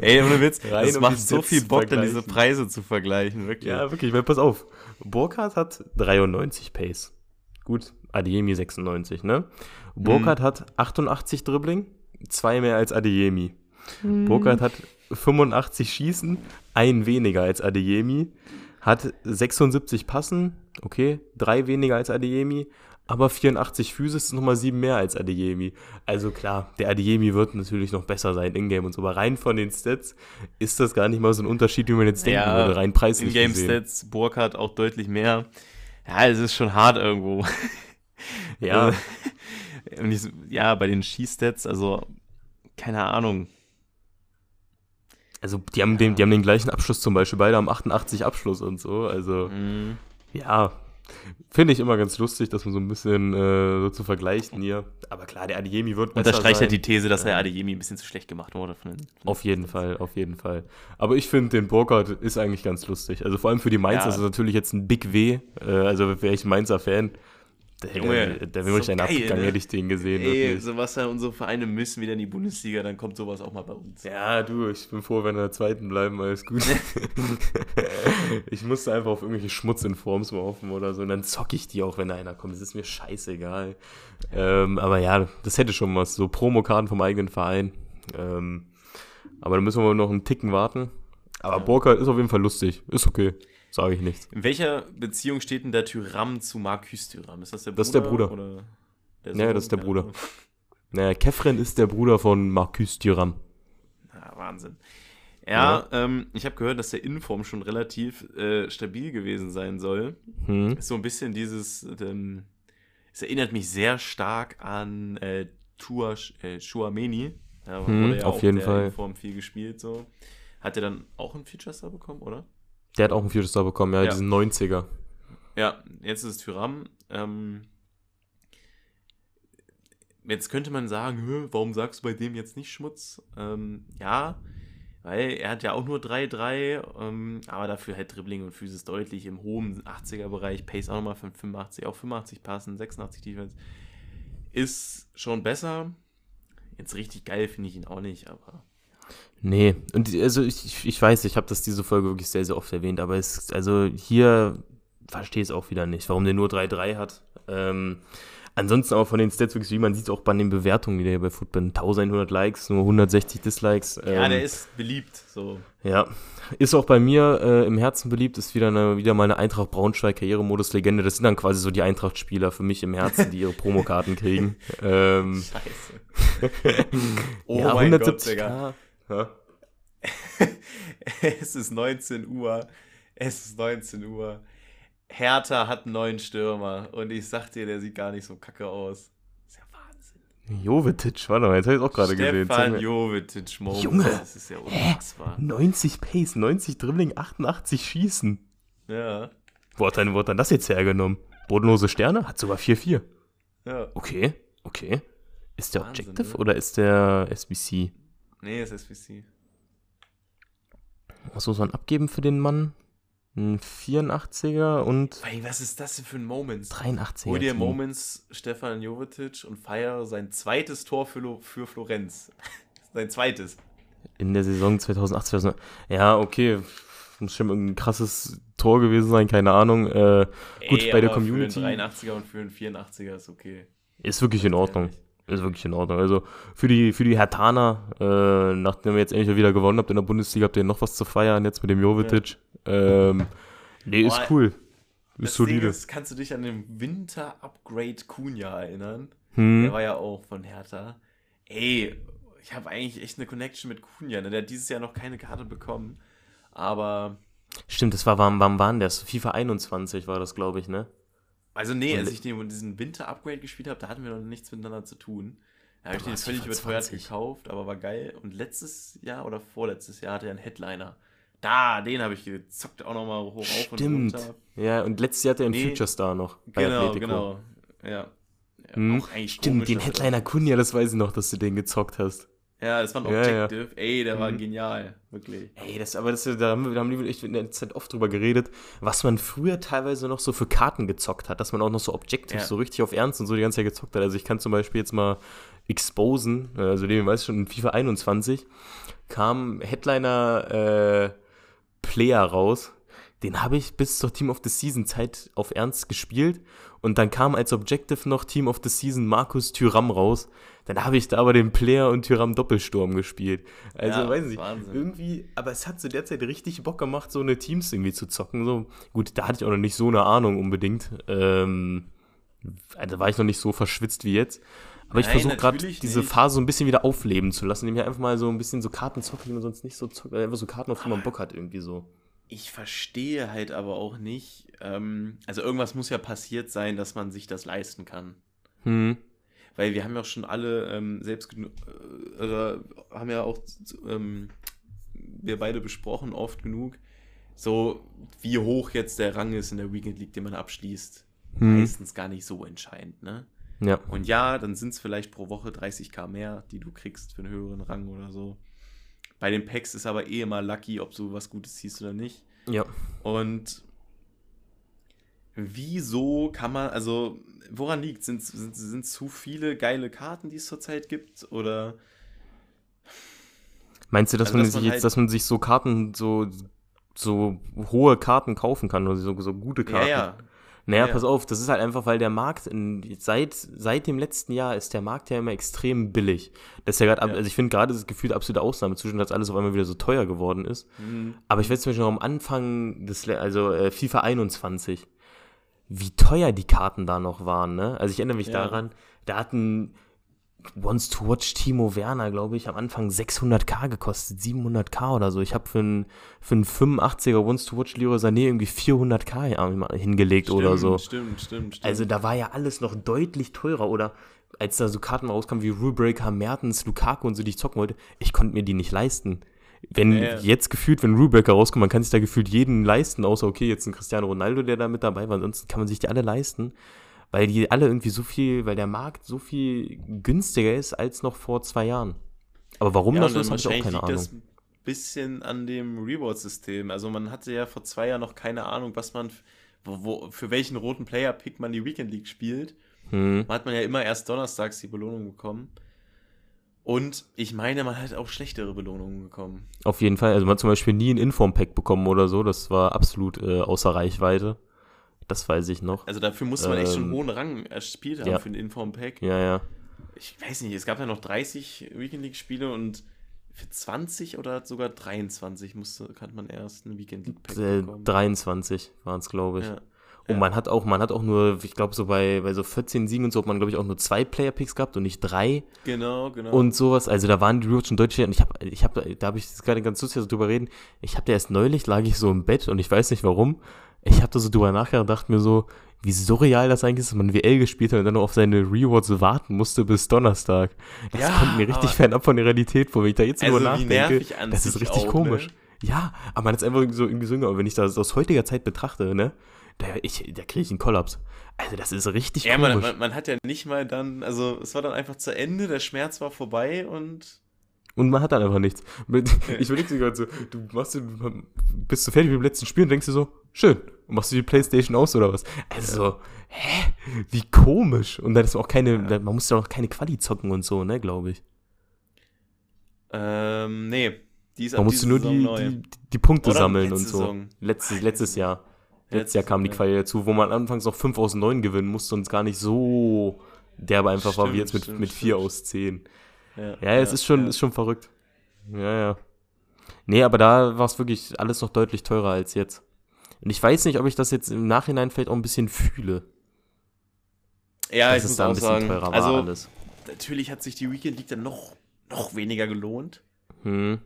Ey, ohne Witz, Rein, das um macht so viel Bock, dann diese. Preise zu vergleichen, wirklich. ja, wirklich, weil pass auf, Burkhardt hat 93 Pace. Gut, Adeyemi 96, ne? Burkhardt hat 88 Dribbling, zwei mehr als Adeyemi. Burkhardt hat 85 Schießen, ein weniger als Adeyemi, hat 76 Passen, okay, drei weniger als Adeyemi, aber 84 Physis ist nochmal sieben mehr als Adeyemi. Also klar, der Adeyemi wird natürlich noch besser sein, Ingame und so, aber rein von den Stats ist das gar nicht mal so ein Unterschied, wie man jetzt denken Ja, würde, rein preislich In Game gesehen. Stats, Burkhardt auch deutlich mehr. Ja, es ist schon hart irgendwo. Ja, ja, bei den Schießstats, also, keine Ahnung. Also die haben, den, die haben den gleichen Abschluss zum Beispiel, beide haben 88 Abschluss und so, also Mhm. ja, finde ich immer ganz lustig, dass man so ein bisschen äh, so zu vergleichen hier. Aber klar, der Adeyemi wird besser Unterstreicht ja die These, dass der Ja. Adeyemi ein bisschen zu schlecht gemacht wurde. Von den, von Auf jeden Fall, auf jeden Fall. Aber ich finde, den Burkhardt ist eigentlich ganz lustig. Also vor allem für die Mainzer Ja. ist es natürlich jetzt ein Big W. Äh, also wäre ich ein Mainzer Fan, der, Junge, der, der wäre so wirklich ein geil, ne? hätte ich den gesehen. Ey, wirklich. Sebastian, unsere Vereine müssen wieder in die Bundesliga, dann kommt sowas auch mal bei uns. Ja, du, ich bin froh, wenn wir in der zweiten bleiben, alles gut. ich musste einfach auf irgendwelche Schmutz in Forms mal hoffen oder so und dann zocke ich die auch, wenn da einer kommt. Das ist mir scheißegal. Ähm, aber ja, das hätte schon was. So Promokarten vom eigenen Verein. Ähm, aber da müssen wir noch einen Ticken warten. Aber Ja. Burkhardt ist auf jeden Fall lustig. Ist okay. Sage ich nichts. In welcher Beziehung steht denn der Tyram zu Marcus Tyram? Ist das der Bruder? Das ist der Bruder. Oder der Ja, Sohn? das ist der Ja. Bruder. Naja, Kefren ist der Bruder von Marcus Thuram. Ja, Wahnsinn. Ja, Ähm, ich habe gehört, dass der Innenform schon relativ äh, stabil gewesen sein soll. Hm. Ist so ein bisschen dieses, ähm, es erinnert mich sehr stark an äh, Tua äh, Chouameni. Ja, Hm, ja auf jeden der Fall. Innenform viel gespielt so. Hat er dann auch einen Feature Star bekommen, oder? Der hat auch einen viertes Star bekommen, ja, Ja. diesen 90er. Ja, jetzt ist es Tyram. Ähm, jetzt könnte man sagen, "Hä, warum sagst du bei dem jetzt nicht Schmutz? Ähm, ja, weil er hat ja auch nur 3-3, ähm, aber dafür halt Dribbling und Physis deutlich im hohen 80er-Bereich. Pace auch nochmal von 85, auch 85 passen, 86 Defense. Ist schon besser. Jetzt richtig geil finde ich ihn auch nicht, aber Nee, und also ich, ich- weiß, ich habe das diese Folge wirklich sehr, sehr oft erwähnt, aber es, also hier verstehe ich es auch wieder nicht, warum der nur 3-3 hat. Ähm, ansonsten aber von den Stats wirklich, wie man sieht, auch bei den Bewertungen, die der hier bei Football 1100 Likes, nur 160 Dislikes. ja, ähm, der ist beliebt. So. Ja, ist auch bei mir äh, im Herzen beliebt, ist wieder, eine, wieder mal eine Eintracht Braunschweig Karrieremodus-Legende. Das sind dann quasi so die Eintracht-Spieler für mich im Herzen, die ihre Promokarten kriegen. ähm, Scheiße. Oh ja, mein Gott, 170 Digga. Es ist 19 Uhr. Es ist 19 Uhr. Hertha hat einen neuen Stürmer. Und ich sag dir, der sieht gar nicht so kacke aus. Das ist ja Wahnsinn. Jovetic, warte mal, jetzt habe ich auch gerade gesehen. Stefan. Jovetic, Moment. Junge. Das ist ja unfassbar. 90 Pace, 90 Dribbling, 88 Schießen. Ja. Wo hat, denn, wo hat denn das jetzt hergenommen? Bodenlose Sterne? Hat sogar 4-4. Ja. Okay, okay. Ist der Wahnsinn, Objective ne? oder ist der SBC? Nee, ist SVC. Was muss man abgeben für den Mann? Ein 84er und Ey, was ist das denn für ein Moments? 83er. Hol dir. Moments Stefan Jovetic und feiere sein zweites Tor für, Lo- für Florenz. sein zweites. In der Saison 2008, 2009. Ja, okay. Muss schon irgendein krasses Tor gewesen sein, keine Ahnung. Äh, Gut, Ey, bei der Community- Für einen 83er und für einen 84er ist okay. ist wirklich in Ordnung. Ist wirklich in Ordnung. Also für die, für die Hertaner, äh, nachdem ihr jetzt endlich wieder gewonnen habt in der Bundesliga, habt ihr noch was zu feiern jetzt mit dem Jovetic. Ähm, nee, ist Boah, cool. Ist solide. Ist, kannst du dich an den Winter-Upgrade Kunja erinnern? hm. Der war ja auch von Hertha. Ey, ich habe eigentlich echt eine Connection mit Kunja. Ne? Der hat dieses Jahr noch keine Karte bekommen. Aber, Stimmt, das war, wann, wann waren das? FIFA 21 war das, glaube ich, ne? Also nee, als ich den, diesen Winter-Upgrade gespielt habe, da hatten wir noch nichts miteinander zu tun. Da habe ich den völlig überteuert 20. gekauft, aber war geil. Und letztes Jahr oder vorletztes Jahr hatte er einen Headliner. Da, den habe ich gezockt, auch nochmal hoch auf Stimmt. und runter. Ja, und letztes Jahr hatte er einen Nee. Future Star noch. bei Genau, Atletico. genau. Ja. ja Hm. Stimmt, den er- Headliner Kunja, das weiß ich noch, dass du den gezockt hast. Ja, das war ein Ja, ja. Objective. Ey, der war Mhm. genial. Wirklich. Ey, das, aber das, da haben wir, da haben wir echt in der Zeit oft drüber geredet, was man früher teilweise noch so für Karten gezockt hat, dass man auch noch so Objectives Ja. so richtig auf Ernst und so die ganze Zeit gezockt hat. Also ich kann zum Beispiel jetzt mal exposen, also den weiß ich schon in FIFA 21 kam Headliner äh, Player raus. Den habe ich bis zur Team of the Season Zeit auf Ernst gespielt und dann kam als Objective noch Team of the Season Markus Thüram raus. Dann habe ich da aber den Player und Thüram Doppelsturm gespielt. Also, Ja, weiß Wahnsinn. irgendwie, aber es hat zu der Zeit richtig Bock gemacht, so eine Teams irgendwie zu zocken. So. Gut, da hatte ich auch noch nicht so eine Ahnung unbedingt. Ähm, da war ich noch nicht so verschwitzt wie jetzt. Aber ich versuche gerade diese nicht. Phase so ein bisschen wieder aufleben zu lassen, indem ich einfach mal so ein bisschen so Karten zocke, die man sonst nicht so zockt. Einfach so Karten, auf die man Bock hat, irgendwie so. Ich verstehe halt aber auch nicht. Ähm, also irgendwas muss ja passiert sein, dass man sich das leisten kann. Hm. Weil wir haben ja auch schon alle ähm, selbst äh, oder haben ja auch ähm, wir beide besprochen oft genug, so wie hoch jetzt der Rang ist in der Weekend League, den man abschließt. Hm. Meistens gar nicht so entscheidend, ne? Ja. Und ja, dann sind es vielleicht pro Woche 30k mehr, die du kriegst für einen höheren Rang oder so. Bei den Packs ist aber eh immer lucky, ob du was Gutes siehst oder nicht. Ja. Und wieso kann man, also woran liegt Sind sind, sind zu viele geile Karten, die es zurzeit gibt? Oder Meinst du, dass, Also, man dass sich man jetzt, halt- dass man sich so Karten, so, so hohe Karten kaufen kann oder so, so gute Karten? ja, ja. Naja, Ja. pass auf, das ist halt einfach, weil der Markt, in, seit, seit dem letzten Jahr ist der Markt ja immer extrem billig. Das ist ja gerade, Ja. also ich finde gerade das Gefühl absolute Ausnahmezustand, dass alles auf einmal wieder so teuer geworden ist. Hm. Aber ich weiß zum Beispiel noch am Anfang des, also äh, FIFA 21, wie teuer die Karten da noch waren, ne? Also ich erinnere mich Ja. daran, da hatten Wants to Watch Timo Werner, glaube ich, am Anfang 600k gekostet, 700k oder so. Ich habe für einen für einen 85er Wants to Watch Leroy Sané irgendwie 400k hingelegt oder so. Stimmt, stimmt, stimmt. Also da war ja alles noch deutlich teurer oder als da so Karten rauskamen wie Rulebreaker, Mertens, Lukaku und so, die ich zocken wollte, ich konnte mir die nicht leisten. Wenn ja. jetzt gefühlt, wenn Rulebreaker rauskommt, man kann sich da gefühlt jeden leisten, außer okay, jetzt ein Cristiano Ronaldo, der da mit dabei war, ansonsten kann man sich die alle leisten, weil die alle irgendwie so viel, weil der Markt so viel günstiger ist als noch vor zwei Jahren. Aber warum ja, das ist, habe ich auch keine liegt Ahnung. das ein bisschen an dem Reward-System. Also man hatte ja vor zwei Jahren noch keine Ahnung, was man, wo, wo, für welchen roten Player-Pick man die Weekend League spielt. Hm. Man hat man ja immer erst donnerstags die Belohnung bekommen. Und ich meine, man hat auch schlechtere Belohnungen bekommen. Auf jeden Fall. Also man hat zum Beispiel nie ein Inform-Pack bekommen oder so. Das war absolut äh, außer Reichweite. Das weiß ich noch. Also dafür musste man echt schon einen Ähm, hohen Rang erspielt haben ja. für den Inform-Pack. Ja, ja. Ich weiß nicht, es gab ja noch 30 Weekend League-Spiele und für 20 oder sogar 23 musste, kann man erst einen Weekend League-Pack Äh, bekommen. 23 waren es, glaube ich. Ja. Und man hat auch, man hat auch nur, ich glaube, so bei, bei so 14 Siegen und so hat man, glaube ich, auch nur zwei Player-Picks gehabt und nicht drei Genau, genau. und sowas. Also da waren die Rewards schon deutlich. Und ich habe, ich hab, da habe ich jetzt gerade ganz lustig so drüber reden. Ich habe da erst neulich, lag ich so im Bett und ich weiß nicht warum. Ich habe da so drüber nachgedacht und dachte mir so, wie surreal das eigentlich ist, dass man WL gespielt hat und dann noch auf seine Rewards warten musste bis Donnerstag. Das Ja, kommt mir richtig fernab von der Realität vor, wenn ich da jetzt Also drüber nachdenke. das ist richtig auch, komisch. ne? Ja, aber man ist einfach so, irgendwie so und wenn ich das aus heutiger Zeit betrachte, ne, da, ich, da kriege ich einen Kollaps. Also das ist richtig Ja, komisch. man, man, man hat ja nicht mal dann, also es war dann einfach zu Ende, der Schmerz war vorbei und Und man hat dann einfach nichts. Ich überlege dir gerade so, du machst du, bist du fertig mit dem letzten Spiel und denkst dir so, schön. Und machst du die Playstation aus oder was? Also, hä? Wie komisch. Und dann ist auch keine, Ja. man muss ja auch keine Quali zocken und so, ne, glaube ich. ähm, nee, die ist Man musste nur die, die, die Punkte Oder sammeln und so. Saison. Letztes, letztes Jahr. Letztes Letzte Jahr kam die Quali dazu, wo man anfangs noch 5 aus 9 gewinnen musste und es gar nicht so derbe einfach war wie Stimmt, jetzt mit, stimmt, mit 4 stimmt. aus 10. Ja, Ja, es ist schon, ja. ist schon verrückt. Ja, ja. Nee, aber da war es wirklich alles noch deutlich teurer als jetzt. Und ich weiß nicht, ob ich das jetzt im Nachhinein vielleicht auch ein bisschen fühle. Ja, dass ich es muss da ein bisschen sagen, teurer war also alles. natürlich hat sich die Weekend League dann noch, noch weniger gelohnt. Hm.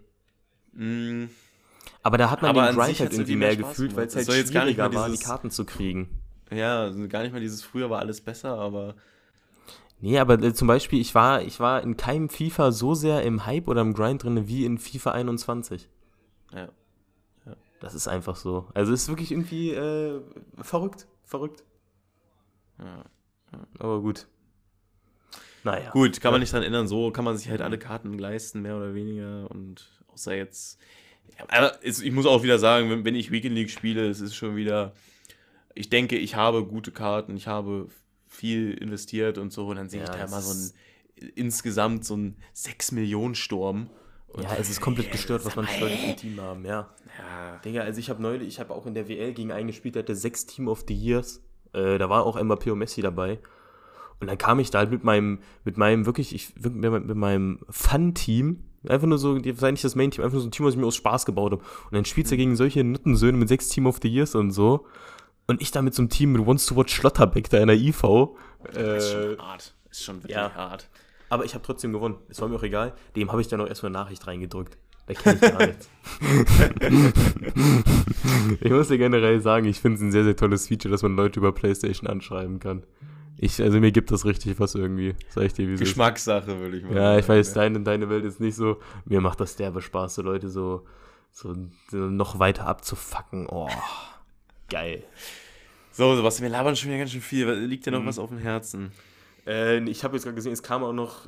Mm, Aber da hat man Aber den Grind halt irgendwie mehr gefühlt, weil es halt Es nicht schwieriger mal war, die dieses- Karten zu kriegen. ja, also gar nicht mal dieses früher war alles besser, aber Nee, aber äh, zum Beispiel, ich war, ich war in keinem FIFA so sehr im Hype oder im Grind drin wie in FIFA 21. ja. Das ist einfach so. Also es ist wirklich irgendwie äh, verrückt. Verrückt. ja. Aber gut. Naja. Gut, kann man nicht dran ändern. So kann man sich halt alle Karten leisten, mehr oder weniger. Und außer jetzt. Aber es, ich muss auch wieder sagen, wenn, ich Weekend League spiele, es ist schon wieder. Ich denke, ich habe gute Karten, ich habe viel investiert und so. Und dann sehe Ja, ich da immer so ein insgesamt so ein 6 Millionen Sturm. Und Ja, es ist komplett gestört, was man für im Team haben, ja. Ja, Digga, also ich habe neulich, ich habe auch in der WL gegen einen gespielt, der hatte sechs Team of the Years. Äh, da war auch Mbappé und Messi dabei. Und dann kam ich da halt mit meinem, mit meinem wirklich, ich, mit meinem Fun-Team, einfach nur so, war nicht das Main-Team, einfach nur so ein Team, was ich mir aus Spaß gebaut habe. Und dann spielst du gegen solche Nuttensöhne mit sechs Team of the Years und so. Und ich da mit so einem Team mit Wants to Watch Schlotterbeck da in der IV. ist Äh, schon hart. Ist schon wirklich ja. hart. aber ich habe trotzdem gewonnen. Es war mir auch egal. Dem habe ich dann auch erstmal eine Nachricht reingedrückt. Da kenne ich gar nichts. ich muss dir generell sagen, ich finde es ein sehr, sehr tolles Feature, dass man Leute über PlayStation anschreiben kann. Ich, also mir gibt das richtig was irgendwie. Sag ich dir, wie. Geschmackssache, würde ich mal Ja, ich weiß, deine, deine Welt ist nicht so. Mir macht das derbe Spaß, so Leute so, so, noch weiter abzufacken. Oh, geil. So, Sebastian, wir labern schon wieder ganz schön viel. Liegt dir noch Mhm. was auf dem Herzen? Äh, ich habe jetzt gerade gesehen, es kam auch noch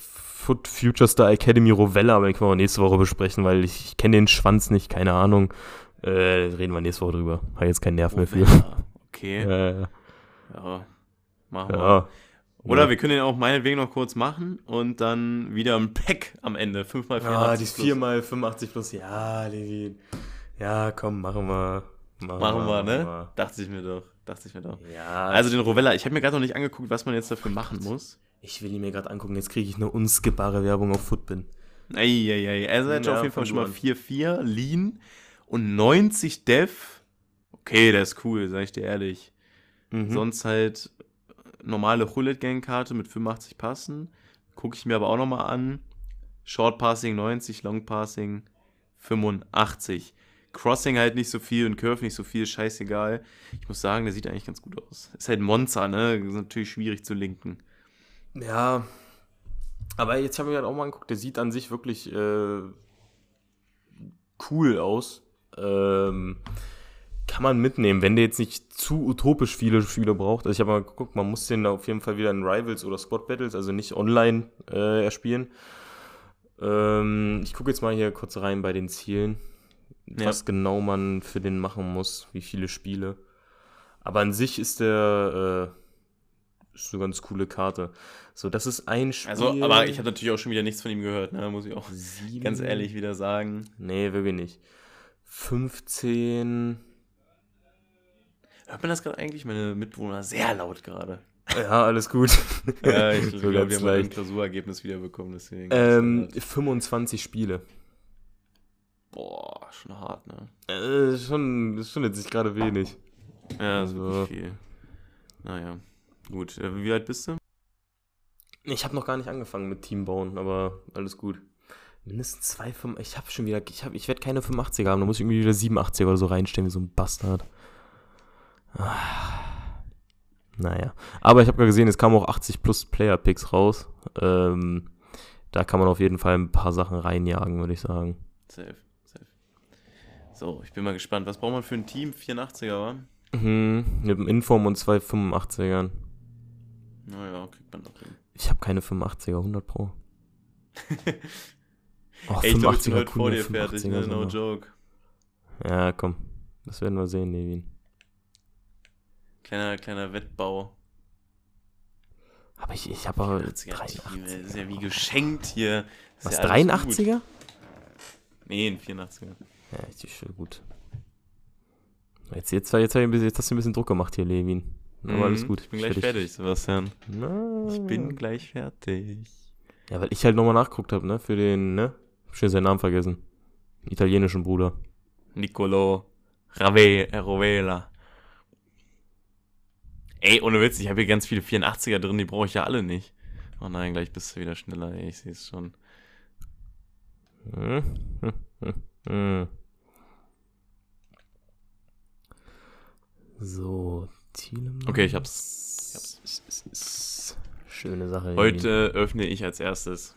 Foot Future Star Academy Rovella, aber den können wir auch nächste Woche besprechen, weil ich, ich kenne den Schwanz nicht, keine Ahnung. Äh, reden wir nächste Woche drüber. Habe jetzt keinen Nerv mehr für. Okay. Äh, Ja. Machen wir. ja. Oder Ja. wir können den auch meinetwegen noch kurz machen und dann wieder ein Pack am Ende. 5 mal 4 Ah, die 4 mal 85 plus. Ja, Levin. Ja, komm, machen wir. Machen wir, ne? Dachte ich mir doch. Dachte ich mir doch. Ja, Also den Rovella, ich habe mir gerade noch nicht angeguckt, was man jetzt dafür machen muss. ich will ihn mir gerade angucken. Jetzt kriege ich eine unskippbare Werbung auf Footbin. Eieiei. Also er hat Ja, auf jeden Fall schon mal an. 4-4, Lean und 90 Dev. Okay, der ist cool, sag ich dir ehrlich. Mhm. Sonst halt normale Hullet-Gang-Karte mit 85 Passen. Gucke ich mir aber auch nochmal an. Short Passing 90, Long Passing 85. Crossing halt nicht so viel und Curve nicht so viel, scheißegal. Ich muss sagen, der sieht eigentlich ganz gut aus. Ist halt ein Monster, ne? Ist natürlich schwierig zu linken. Ja. Aber jetzt habe ich halt auch mal angeguckt, der sieht an sich wirklich äh, cool aus. Ähm, kann man mitnehmen, wenn der jetzt nicht zu utopisch viele Spieler braucht. Also ich habe mal geguckt, man muss den auf jeden Fall wieder in Rivals oder Squad Battles, also nicht online äh, erspielen. Ähm, ich gucke jetzt mal hier kurz rein bei den Zielen, Ja. was genau man für den machen muss, wie viele Spiele. Aber an sich ist der äh, ist eine ganz coole Karte. So, das ist ein Spiel. Also, aber ich habe natürlich auch schon wieder nichts von ihm gehört, ne? Muss ich auch sieben, ganz ehrlich wieder sagen. Nee, wirklich nicht. 15. Hört man das gerade eigentlich? Meine Mitbewohner sehr laut gerade. Ja, alles gut. Ja, ich So glaube, wir haben ein. Klausurergebnis wiederbekommen, deswegen. Ähm, 25 Spiele. Boah, schon hart, ne? Äh, schon, schon jetzt nicht gerade wenig. Ja, ist Also- viel. Naja, gut. Äh, Wie alt bist du? Ich habe noch gar nicht angefangen mit Teambauen, aber alles gut. Mindestens zwei, fünf, ich habe schon wieder, ich, hab, ich werde keine 85er haben, da muss ich irgendwie wieder 87er oder so reinstellen, wie so ein Bastard. Ah. Naja, aber ich habe gerade gesehen, es kamen auch 80 plus Player-Picks raus. Ähm, da kann man auf jeden Fall ein paar Sachen reinjagen, würde ich sagen. Safe, safe. So, ich bin mal gespannt. Was braucht man für ein Team? 84er, wa? Mhm, mit einem Inform und zwei 85ern. Naja, kriegt man doch hin. Ich habe keine 85er, 100 Pro. Oh, Ey, ich glaube, ich bin 85er, heute vor dir fertig, 85er ne? No joke. Ja, komm. Das werden wir sehen, Levin. Kleiner, kleiner Wettbau. Aber ich, ich habe aber 80er Team, 83. ey, Das ist ja wie geschenkt hier. Ist Was, ja alles gut. 83er? Nee, ein 84er. Ja, richtig schön gut. Jetzt, jetzt, jetzt, jetzt, jetzt hast du ein bisschen Druck gemacht hier, Levin. Aber alles Mhm, gut. Ich bin gleich dich- fertig, Sebastian. Na, Ich bin gleich fertig. Ja, weil ich halt nochmal nachgeguckt habe, ne? Für den, ne? Hab schon seinen Namen vergessen. Italienischen Bruder. Nicolo Rave, Rovela. Ey, ohne Witz, ich habe hier ganz viele 84er drin, die brauche ich ja alle nicht. Oh nein, gleich bist du wieder schneller, ey, ich sehe es schon. Hm? Hm, hm, hm. So, Thielemann. Okay, ich hab's. Ich hab's. Schöne Sache. Heute öffne ich als erstes.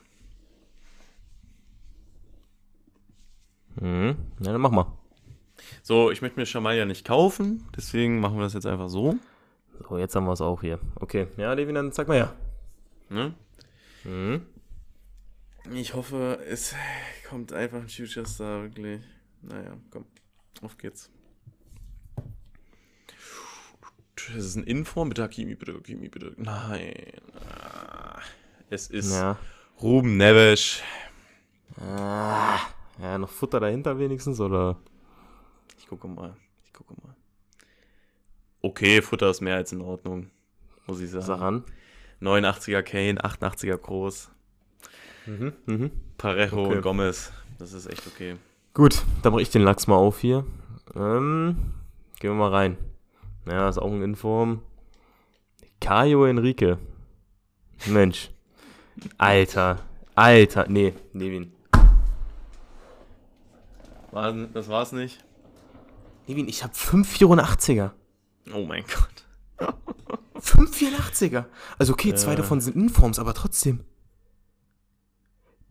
Mhm. Ja, dann mach mal. So, ich möchte mir Schamalia nicht kaufen, deswegen machen wir das jetzt einfach so. So, jetzt haben wir es auch hier. Okay, ja, Levin, dann zeig mal her. Ne? Mhm. Ich hoffe, es kommt einfach ein Future Star, wirklich. Naja, komm. Auf geht's. Das ist ein Inform. Bitte Hakimi, bitte Hakimi, bitte. Nein. Ah, Es ist Ja. Ruben Neves. Ah, ja, noch Futter dahinter wenigstens, oder? Ich gucke mal. Ich gucke mal. Okay, Futter ist mehr als in Ordnung. Muss ich sagen. Sag an. 89er Kane, 88er Groß. Mhm. Mhm. Parejo Okay. und Gomez. Das ist echt okay. Gut, dann mache ich den Lachs mal auf hier. Ähm, gehen wir mal rein. Ja, ist auch ein Inform. Caio Enrique. Mensch. Alter. Alter. Nee, Nevin. War, das war's nicht? Nevin, ich habe 584er. Oh mein Gott. 584er. Also okay, zwei Ja. davon sind Informs, aber trotzdem.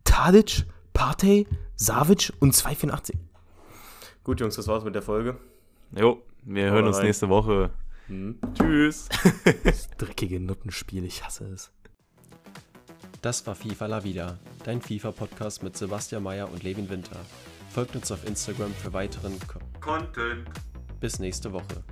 Tadic, Partey, Savic und 284. Gut, Jungs, das war's mit der Folge. Jo, wir Hau hören uns rein. nächste Woche. Mhm. Tschüss. Das dreckige Nuttenspiel, ich hasse es. Das war FIFA La Vida, dein FIFA-Podcast mit Sebastian Mayer und Levin Winter. Folgt uns auf Instagram für weiteren Ko Content. Bis nächste Woche.